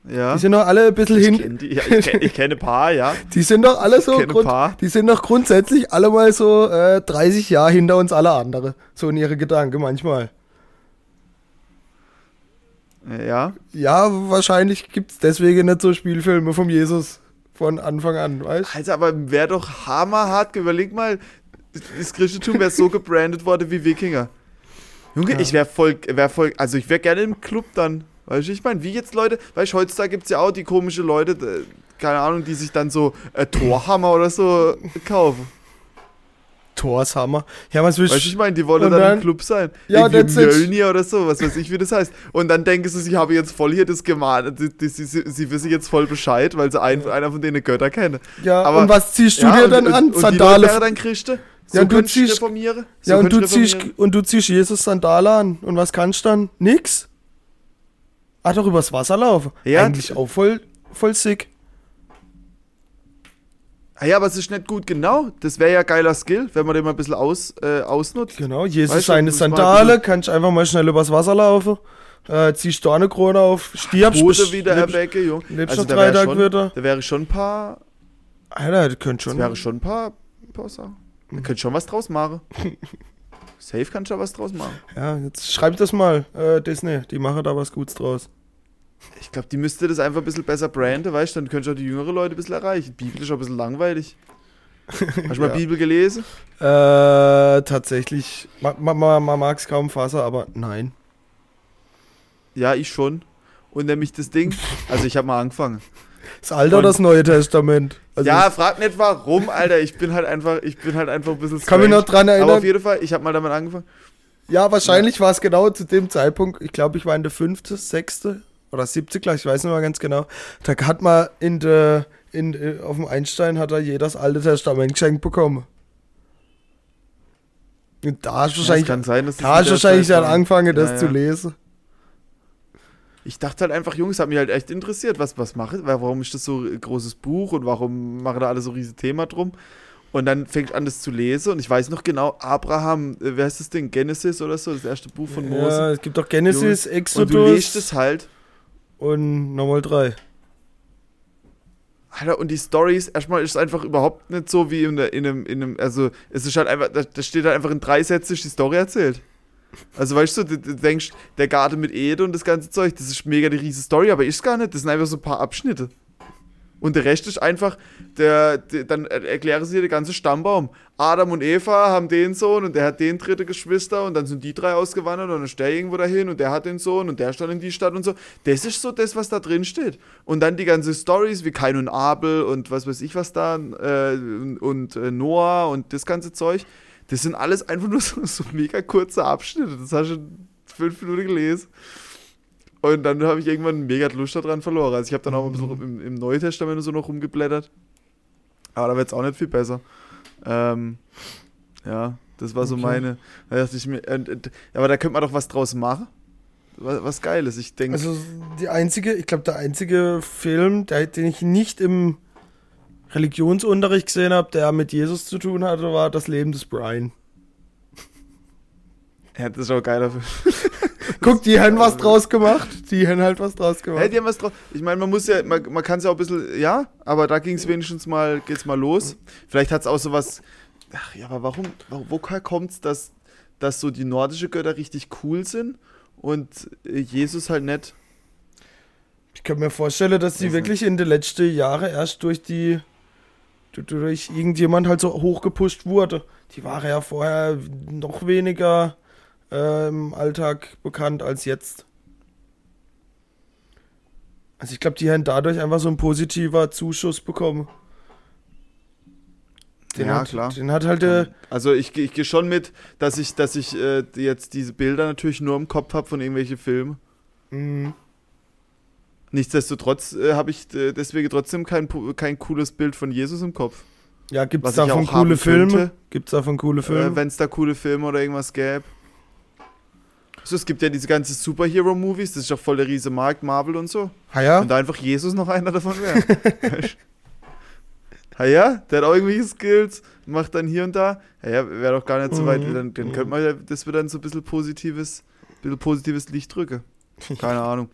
Ja. Die sind doch alle ein bisschen ich hin. kenne die, ja, ich kenn, ich kenn ein paar, ja. Die sind doch alle so. Kenne Grund, paar. die sind doch grundsätzlich alle mal so äh, 30 Jahre hinter uns alle andere. So in ihre Gedanken manchmal. Ja. Ja, wahrscheinlich gibt es deswegen nicht so Spielfilme vom Jesus von Anfang an, weißt Also, aber wäre doch hammerhart, überleg mal, das Christentum wäre so gebrandet worden wie Wikinger. Junge, Ja. ich wäre voll, wär voll, also ich wäre gerne im Club dann. Weißt du, ich meine, wie jetzt Leute, weißt du, heutzutage gibt es ja auch die komische Leute, äh, keine Ahnung, die sich dann so äh, Torhammer oder so kaufen. Thors Hammer. Ja, was willst Weißt du, ich meine, die wollen Und dann, dann- im Club sein. Ja, Irgendwie. Mjölnir oder so, was weiß ich, wie das heißt. Und dann denken sie, sie haben jetzt voll hier das gemahnt. Sie, die- sie, sie, sie wissen jetzt voll Bescheid, weil sie ein, einer von denen Götter kennen. Ja, aber- und was ziehst du Ja, dir und, dann und, an? Und Sandale. die Leute dann kriegst du. So Ja, und du ziehst-. So ja, und du, ziehst, und du ziehst Jesus Sandale an. Und was kannst du dann? Nix? Ah, doch übers Wasser laufen. Ja, Eigentlich auch voll, voll sick. Ah ja, aber es ist nicht gut genau. Das wäre ja geiler Skill, wenn man den mal ein bisschen aus, äh, ausnutzt. Genau, Jesus Weißt du, seine Sandale, kannst einfach mal schnell übers Wasser laufen. Äh, ziehst Dornekrone auf, stirbst. Bist- wieder erbecke, Junge. lebst Also noch da drei wäre Tage schon, wieder. da wäre schon ein paar, Alter, das könnte das schon. wäre schon ein paar, paar Sachen. Man könnte schon was draus machen. Safe kannst du da was draus machen. Ja, jetzt schreib das mal, äh, Disney. Die machen da was Gutes draus. Ich glaube, die müsste das einfach ein bisschen besser branden, weißt du, dann könntest du auch die jüngeren Leute ein bisschen erreichen. Die Bibel ist auch ein bisschen langweilig. Hast du mal Ja. Bibel gelesen? Äh, tatsächlich, man, man, man, man mag es kaum fassen, aber nein. Ja, ich schon. Und nämlich das Ding, also ich habe mal angefangen. Das Alte oder das Neue Testament? Also ja, frag nicht warum, Alter. Ich bin halt einfach, ich bin halt einfach ein bisschen kann mich noch dran Aber auf erinnern. jeden Fall, ich habe mal damit angefangen. Ja, wahrscheinlich war es genau zu dem Zeitpunkt, ich glaube, ich war in der fünfte, sechste oder siebte Klasse, ich weiß nicht mehr ganz genau. Da hat man in der, in, äh, auf dem Einstein hat er jeder das Alte Testament geschenkt bekommen. Und da hast du Ja, wahrscheinlich, kann sein, dass das da hast wahrscheinlich dann angefangen, das Ja, zu ja. lesen. Ich dachte halt einfach, Jungs, hat mich halt echt interessiert, was, was mache warum ist das so ein großes Buch und warum machen da alle so riesen Thema drum? Und dann fängt an, das zu lesen und ich weiß noch genau, Abraham, äh, wer heißt das Ding? Genesis oder so, das erste Buch von Ja, Mose. es gibt doch Genesis, und du Exodus liest es halt. und nochmal drei. Alter, und die Stories, erstmal ist es einfach überhaupt nicht so wie in, der, in, einem, in einem, also es ist halt einfach, da, da steht halt einfach in drei Sätzen die Story erzählt. Also weißt du, du, du denkst, der Garten mit Ede und das ganze Zeug, das ist mega die riesige Story, aber ist gar nicht, das sind einfach so ein paar Abschnitte. Und der Rest ist einfach, der, der dann er- erklären sie dir den ganzen Stammbaum. Adam und Eva haben den Sohn und der hat den dritte Geschwister und dann sind die drei ausgewandert und dann ist der irgendwo dahin und der hat den Sohn und der stand in die Stadt und so. Das ist so das, was da drin steht. Und dann die ganzen Stories wie Kain und Abel und was weiß ich was da äh, und, und äh, Noah und das ganze Zeug. Das sind alles einfach nur so, so mega kurze Abschnitte. Das hast du in fünf Minuten gelesen. Und dann habe ich irgendwann mega Lust daran verloren. Also ich habe dann auch ein bisschen im, im Neuen Testament so noch rumgeblättert. Aber da wird es auch nicht viel besser. Ähm, ja, das war so Okay. meine. Da dachte ich mir, und, aber da könnte man doch was draus machen. Was, was Geiles. Ich denke, Also die einzige, ich glaube, der einzige Film, der, den ich nicht im Religionsunterricht gesehen habe, der mit Jesus zu tun hatte, war das Leben des Brian. ja, das ist auch geiler Film. Guck, die haben was draus gemacht. Die haben halt was draus gemacht. Hey, die haben was drauf. Ich meine, man muss ja, man, man kann es ja auch ein bisschen, ja, aber da ging es wenigstens mal, geht's mal los. Vielleicht hat es auch sowas. Ach ja, aber warum, wo- woher kommt es, dass, dass so die nordische Götter richtig cool sind und äh, Jesus halt nicht? Ich kann mir vorstellen, dass die Weiß wirklich in den letzten Jahren erst durch die durch irgendjemand halt so hochgepusht wurde. Die waren ja vorher noch weniger äh, im Alltag bekannt als jetzt. Also ich glaube, die haben dadurch einfach so einen positiver Zuschuss bekommen. Den Ja, hat, klar. Den hat halt der, Also ich, ich gehe schon mit, dass ich, dass ich äh, jetzt diese Bilder natürlich nur im Kopf habe von irgendwelchen Filmen. mh, Nichtsdestotrotz äh, habe ich äh, deswegen trotzdem kein, kein cooles Bild von Jesus im Kopf. ja, gibt es davon coole Filme? Gibt es davon coole Äh, Filme? Wenn es da coole Filme oder irgendwas gäbe. So, es gibt ja diese ganzen Superhero-Movies, das ist doch voll der riese Markt, Marvel und so. ah ja? Wenn da einfach Jesus noch einer davon wäre. ha ja, der hat auch irgendwelche Skills, macht dann hier und da. Ha ja, wäre doch gar nicht so weit. Mhm. Dann, dann könnte man ja, das wird dann so ein bisschen positives, bisschen positives Licht drücken. Keine Ahnung.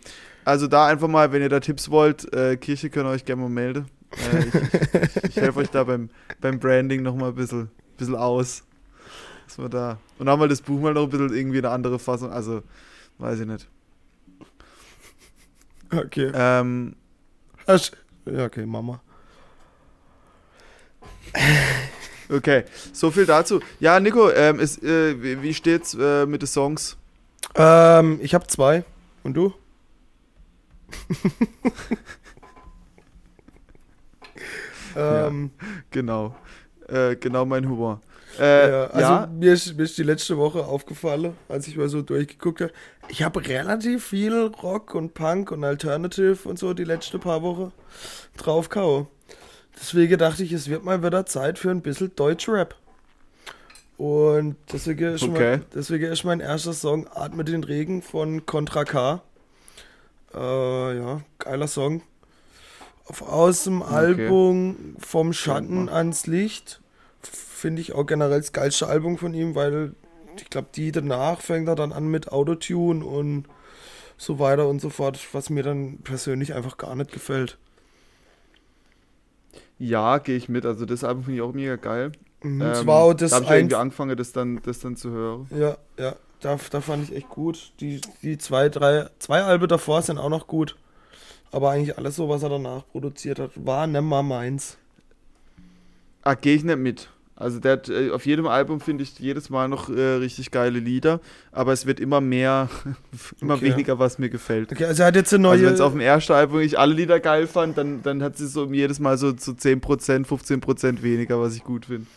Also da einfach mal, wenn ihr da Tipps wollt, äh, Kirche könnt ihr euch gerne mal melden. Äh, ich ich, ich helfe euch da beim, beim Branding nochmal ein bisschen, bisschen aus. Dass wir da. Und haben wir das Buch mal noch ein bisschen irgendwie eine andere Fassung. Also, weiß ich nicht. Okay. Ähm, Ja, okay, Mama. okay, so viel dazu. Ja, Nico, ähm, ist, äh, wie, wie steht's äh, mit den Songs? Ähm, ich habe zwei. Und du? ähm, Genau. Äh, genau mein Humor. Äh, ja, also ja, Mir, ist, mir ist die letzte Woche aufgefallen, als ich mal so durchgeguckt habe. Ich habe relativ viel Rock und Punk und Alternative und so die letzten paar Wochen draufgehauen. Deswegen dachte ich, es wird mal wieder Zeit für ein bisschen Deutschrap. Und deswegen ist, Okay. mein, deswegen ist mein erster Song Atme den Regen von Contra K. Äh, ja, geiler Song. Aus dem Album Vom Schatten ans Licht. Finde ich auch generell das geilste Album von ihm, weil ich glaube, die danach fängt er dann an mit Autotune und so weiter und so fort, was mir dann persönlich einfach gar nicht gefällt. ja, gehe ich mit. Also das Album finde ich auch mega geil. Mhm, Ähm, das war auch das da habe ich irgendwie angefangen, das dann, das dann zu hören. Ja, ja, da, da fand ich echt gut. Die, die zwei, drei, zwei Alben davor sind auch noch gut. Aber eigentlich alles so, was er danach produziert hat, war nimmer meins. Ah, gehe ich nicht mit. Also der hat, äh, auf jedem Album finde ich jedes Mal noch äh, richtig geile Lieder, aber es wird immer mehr, immer Okay. weniger, was mir gefällt. Okay, also er hat jetzt eine Also neue. wenn es auf dem ersten Album ich alle Lieder geil fand, dann, dann hat sie so jedes Mal so, so 10%, 15% weniger, was ich gut finde.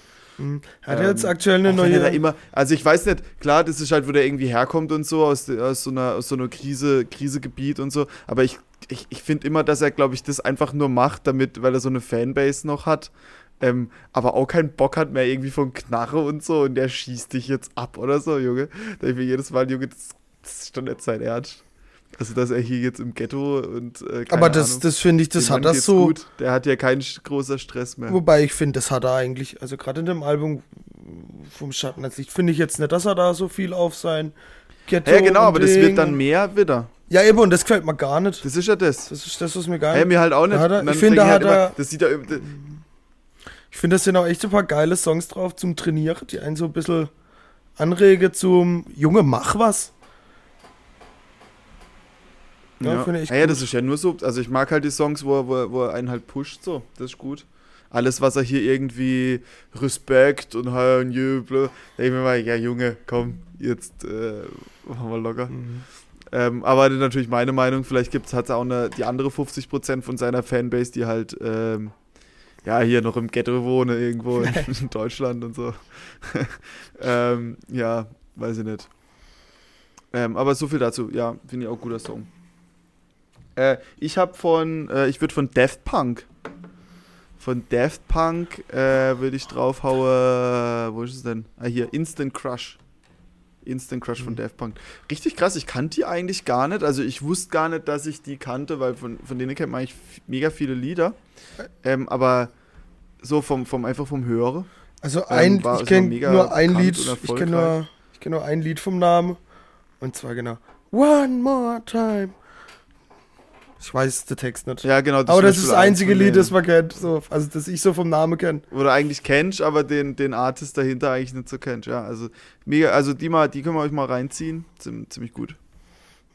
Er hat Ähm, jetzt aktuell eine er neue. immer, also ich weiß nicht, klar, das ist halt, wo der irgendwie herkommt und so, aus, aus so einer, aus so einer Krise, Krisegebiet und so, aber ich, ich, ich finde immer, dass er, glaube ich, das einfach nur macht, damit, weil er so eine Fanbase noch hat, ähm, aber auch keinen Bock hat mehr irgendwie von Knarre und so und der schießt dich jetzt ab oder so, Junge. Da ich mir jedes Mal, Junge, das, das ist doch nicht sein Ernst. Also, dass er hier jetzt im Ghetto und äh, aber das, Ahnung, das finde ich, das hat er geht's so. Gut. Der hat ja keinen großer Stress mehr. Wobei ich finde, das hat er eigentlich, also gerade in dem Album vom Schatten als Licht, finde ich jetzt nicht, dass er da so viel auf sein Ghetto. Ja, genau, aber das Ding wird dann mehr wieder. Ja, eben, und das gefällt mir gar nicht. Das ist ja das. Das ist das, was mir gar nicht. mir halt auch nicht. Da er- ich finde, da halt hat er- immer, das sieht ja, das- Ich finde, das sind auch echt so ein paar geile Songs drauf zum Trainieren, die einen so ein bisschen anregen zum Junge, mach was. Ja, ja. finde ich ja, ja, gut. das ist ja nur so. Also ich mag halt die Songs, wo er, wo, er- wo er einen halt pusht, so. Das ist gut. Alles, was er hier irgendwie Respekt und Jubel, da denke ich mir mal, ja Junge, komm, jetzt äh, machen wir locker. Mhm. Ähm, aber natürlich meine Meinung, vielleicht gibt's, hat er auch eine, die andere 50% von seiner Fanbase, die halt ähm, ja hier noch im Ghetto wohnen, irgendwo in, in Deutschland und so. ähm, ja, weiß ich nicht. Ähm, aber so viel dazu, ja, finde ich auch guter Song. Äh, ich habe von, äh, ich würde von Daft Punk, von Daft Punk äh, würde ich draufhauen, wo ist es denn? Ah, hier, Instant Crush. Instant Crush von Mhm. Daft Punk. Richtig krass, ich kannte die eigentlich gar nicht. Also ich wusste gar nicht, dass ich die kannte, weil von, von denen kennt man eigentlich mega viele Lieder. Ähm, aber so vom, vom einfach vom Hören. Also Ähm, ein, war- ich kenne nur ein Lied, ich kenne nur, ich kenn nur ein Lied vom Namen. Und zwar genau. One more time. Ich weiß den Text nicht. Ja, genau. aber das ist das einzige Lied, das man kennt. So, also das ich so vom Namen kenne. Du eigentlich kennst, aber den, den Artist dahinter eigentlich nicht so kennst. Ja, also mega, also die mal, die können wir euch mal reinziehen. Ziem, ziemlich gut.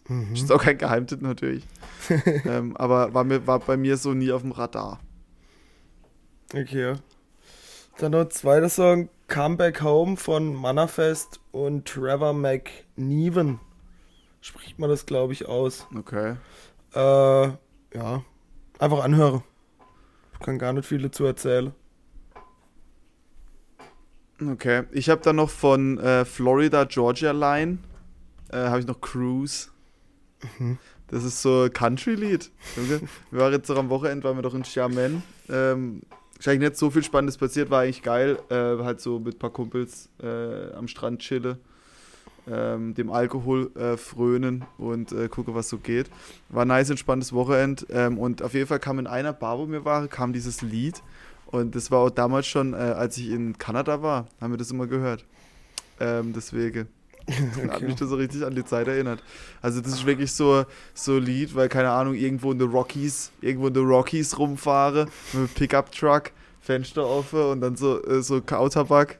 Mhm. Ist auch kein Geheimtipp natürlich. ähm, aber war, mir, war bei mir so nie auf dem Radar. Okay. Dann noch zweiter Song, Come Back Home von Manifest und Trevor McNeven. Spricht man das, glaube ich, aus. Okay. Äh, ja. Einfach anhören. Ich kann gar nicht viel dazu erzählen. Okay. Ich habe dann noch von äh, Florida Georgia Line, äh, habe ich noch Cruise. Mhm. Das ist so Country-Lied. Wir waren jetzt doch am Wochenende, waren wir doch in Xiamen. Ähm, ist eigentlich nicht so viel Spannendes passiert, war eigentlich geil. Äh, halt so mit ein paar Kumpels äh, am Strand chille, ähm, dem Alkohol äh, frönen und äh, gucke, was so geht. War ein nice, entspanntes Wochenende. Ähm, und auf jeden Fall kam in einer Bar, wo wir waren, kam dieses Lied. Und das war auch damals schon, äh, als ich in Kanada war, haben wir das immer gehört. Ähm, deswegen. Hat mich das so richtig an die Zeit erinnert. Also das ist wirklich so so ein Lied, weil keine Ahnung, irgendwo in the Rockies, irgendwo in the Rockies rumfahre mit einem Pickup Truck, Fenster offen und dann so äh, so Kautabak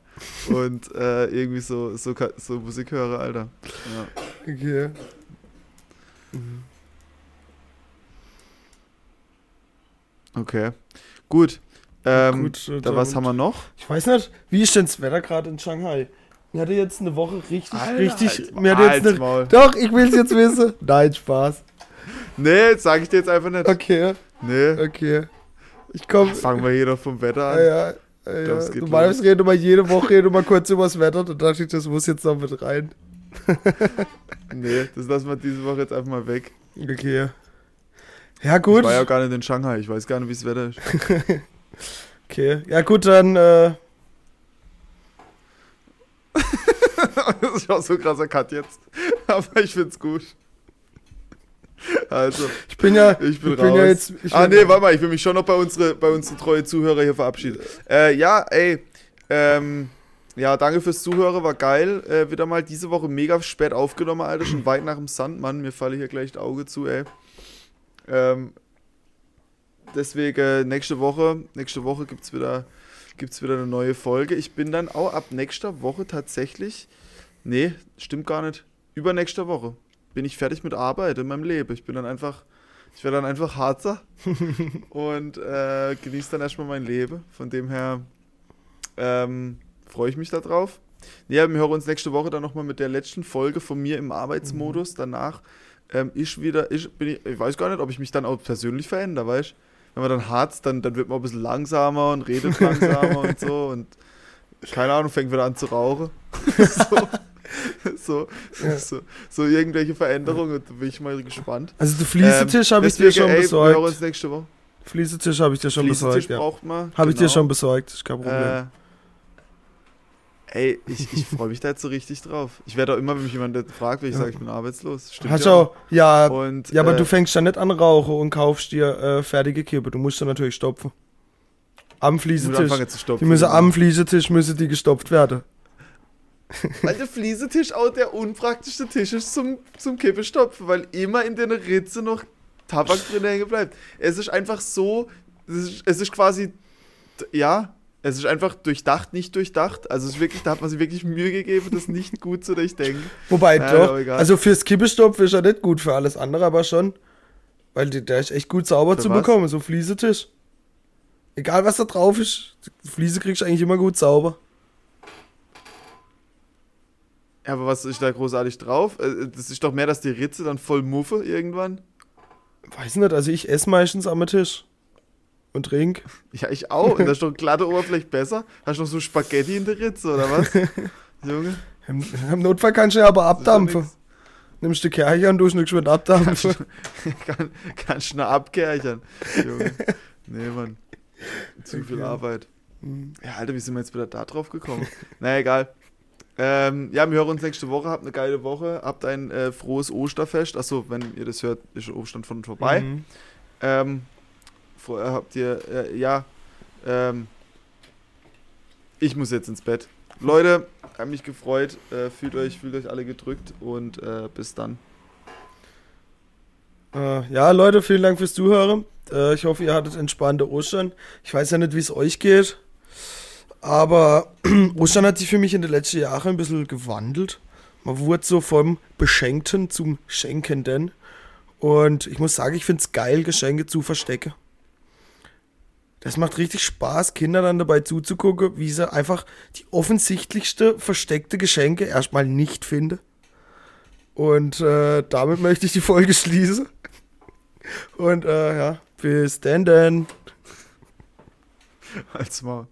und äh, irgendwie so so so Musik höre, Alter. Ja. Okay. Mhm. Okay. Gut. Ähm, Gut, äh, da was haben wir noch? Ich weiß nicht, wie ist denn das Wetter gerade in Shanghai? Mir hatte jetzt eine Woche richtig, Alter, richtig. halt's- Mir hatte jetzt eine, Maul. Doch, ich will es jetzt wissen. Nein, Spaß. Nee, sag ich dir jetzt einfach nicht. Okay, Nee. okay. Ich komme. Fangen wir hier doch vom Wetter an. Ja, ja. Äh, ja, normalerweise reden wir jede Woche reden wir kurz über das Wetter. Da dachte ich, das muss jetzt noch mit rein. Nee, das lassen wir diese Woche jetzt einfach mal weg. Okay. Ja, gut. Ich war ja gar nicht in Shanghai. Ich weiß gar nicht, wie das Wetter ist. Okay. Ja, gut, dann. Äh, das ist auch so ein krasser Cut jetzt. Aber ich find's gut. Also, ich bin ja. ich bin ich bin ja jetzt. Ah, nee, warte mal, ich will mich schon noch bei unsere, bei unsere treue Zuhörer hier verabschieden. Äh, ja, ey, ähm, ja, danke fürs Zuhören, war geil. Äh, wieder mal diese Woche mega spät aufgenommen, Alter, schon weit nach dem Sandmann. Mir falle hier gleich das Auge zu, ey. Ähm, deswegen äh, nächste Woche, nächste Woche gibt's wieder, gibt's wieder eine neue Folge. Ich bin dann auch ab nächster Woche tatsächlich, nee, stimmt gar nicht, übernächster Woche bin ich fertig mit Arbeit in meinem Leben. Ich bin dann einfach, ich werde dann einfach Harzer und äh, genieße dann erstmal mein Leben. Von dem her ähm, freue ich mich darauf. Ja, wir hören uns nächste Woche dann nochmal mit der letzten Folge von mir im Arbeitsmodus. Danach ähm, ich wieder, ich bin ich, ich weiß gar nicht, ob ich mich dann auch persönlich verändere, weißt Wenn man dann harzt, dann, dann wird man ein bisschen langsamer und redet langsamer und so und keine Ahnung, fängt wieder an zu rauchen. so, so, Ja. so, so irgendwelche Veränderungen, da bin ich mal gespannt. Also, den Fliesetisch habe ich dir schon ey, Wir hören besorgt. uns nächste Woche. Fliesetisch habe ich dir schon besorgt. Ja. braucht man. Habe ich dir genau. schon besorgt. Ist kein Problem. Äh, ey, ich, ich freue mich da jetzt so richtig drauf. Ich werde auch immer, wenn mich jemand fragt, wenn ich Ja. sage, ich bin arbeitslos. Stimmt Hast ja auch, ja, Und, ja, aber äh, du fängst ja nicht an rauchen und kaufst dir äh, fertige Kippe. Du musst sie natürlich stopfen. Am Fliesetisch. Die müssen am Fliesetisch müssen die gestopft werden. Weil der Fliesetisch auch der unpraktischste Tisch ist zum, zum Kippestopfen, weil immer in der Ritze noch Tabak drin hängen bleibt. Es ist einfach so, es ist, es ist quasi, ja, es ist einfach durchdacht, nicht durchdacht. Also es ist wirklich, da hat man sich wirklich Mühe gegeben, das nicht gut zu durchdenken. Wobei, Ja, doch. Also fürs Kippestopf ist er nicht gut, für alles andere aber schon. Weil der ist echt gut sauber Für zu was? bekommen, so Fliesetisch. Egal was da drauf ist, Fliese kriegst du eigentlich immer gut sauber. Ja, aber was ist da großartig drauf? Äh, Das ist doch mehr, dass die Ritze dann voll muffe irgendwann. Weiß nicht, also ich esse meistens am Tisch. Und trink. Ja, ich auch. Und da ist doch glatte Oberfläche besser. Hast du noch so Spaghetti in der Ritze, oder was? Junge. Im, Im Notfall kannst du ja aber das abdampfen. Nimmst du Kercher und du nicht geschwind abdampfen. kann, kannst du abkerchern. Junge. Nee, Mann. Zu viel Okay. Arbeit. Mhm. Ja, Alter, wie sind wir jetzt wieder da drauf gekommen? naja, egal. Ähm, ja, wir hören uns nächste Woche. Habt eine geile Woche. Habt ein äh, frohes Osterfest. Achso, wenn ihr das hört, ist der Ostern von vorbei. Mhm. Ähm, habt ihr, äh, ja, ähm, ich muss jetzt ins Bett. Leute, hab mich gefreut. Äh, fühlt euch, fühlt euch alle gedrückt und äh, bis dann. Äh, ja, Leute, vielen Dank fürs Zuhören. Äh, ich hoffe, ihr hattet entspannte Ostern. Ich weiß ja nicht, wie es euch geht. Aber Ostern hat sich für mich in den letzten Jahren ein bisschen gewandelt. Man wurde so vom Beschenkten zum Schenkenden. Und ich muss sagen, ich finde es geil, Geschenke zu verstecken. Das macht richtig Spaß, Kindern dann dabei zuzugucken, wie sie einfach die offensichtlichste versteckte Geschenke erstmal nicht finden. Und äh, damit möchte ich die Folge schließen. Und äh, ja, bis denn denn. Als mal.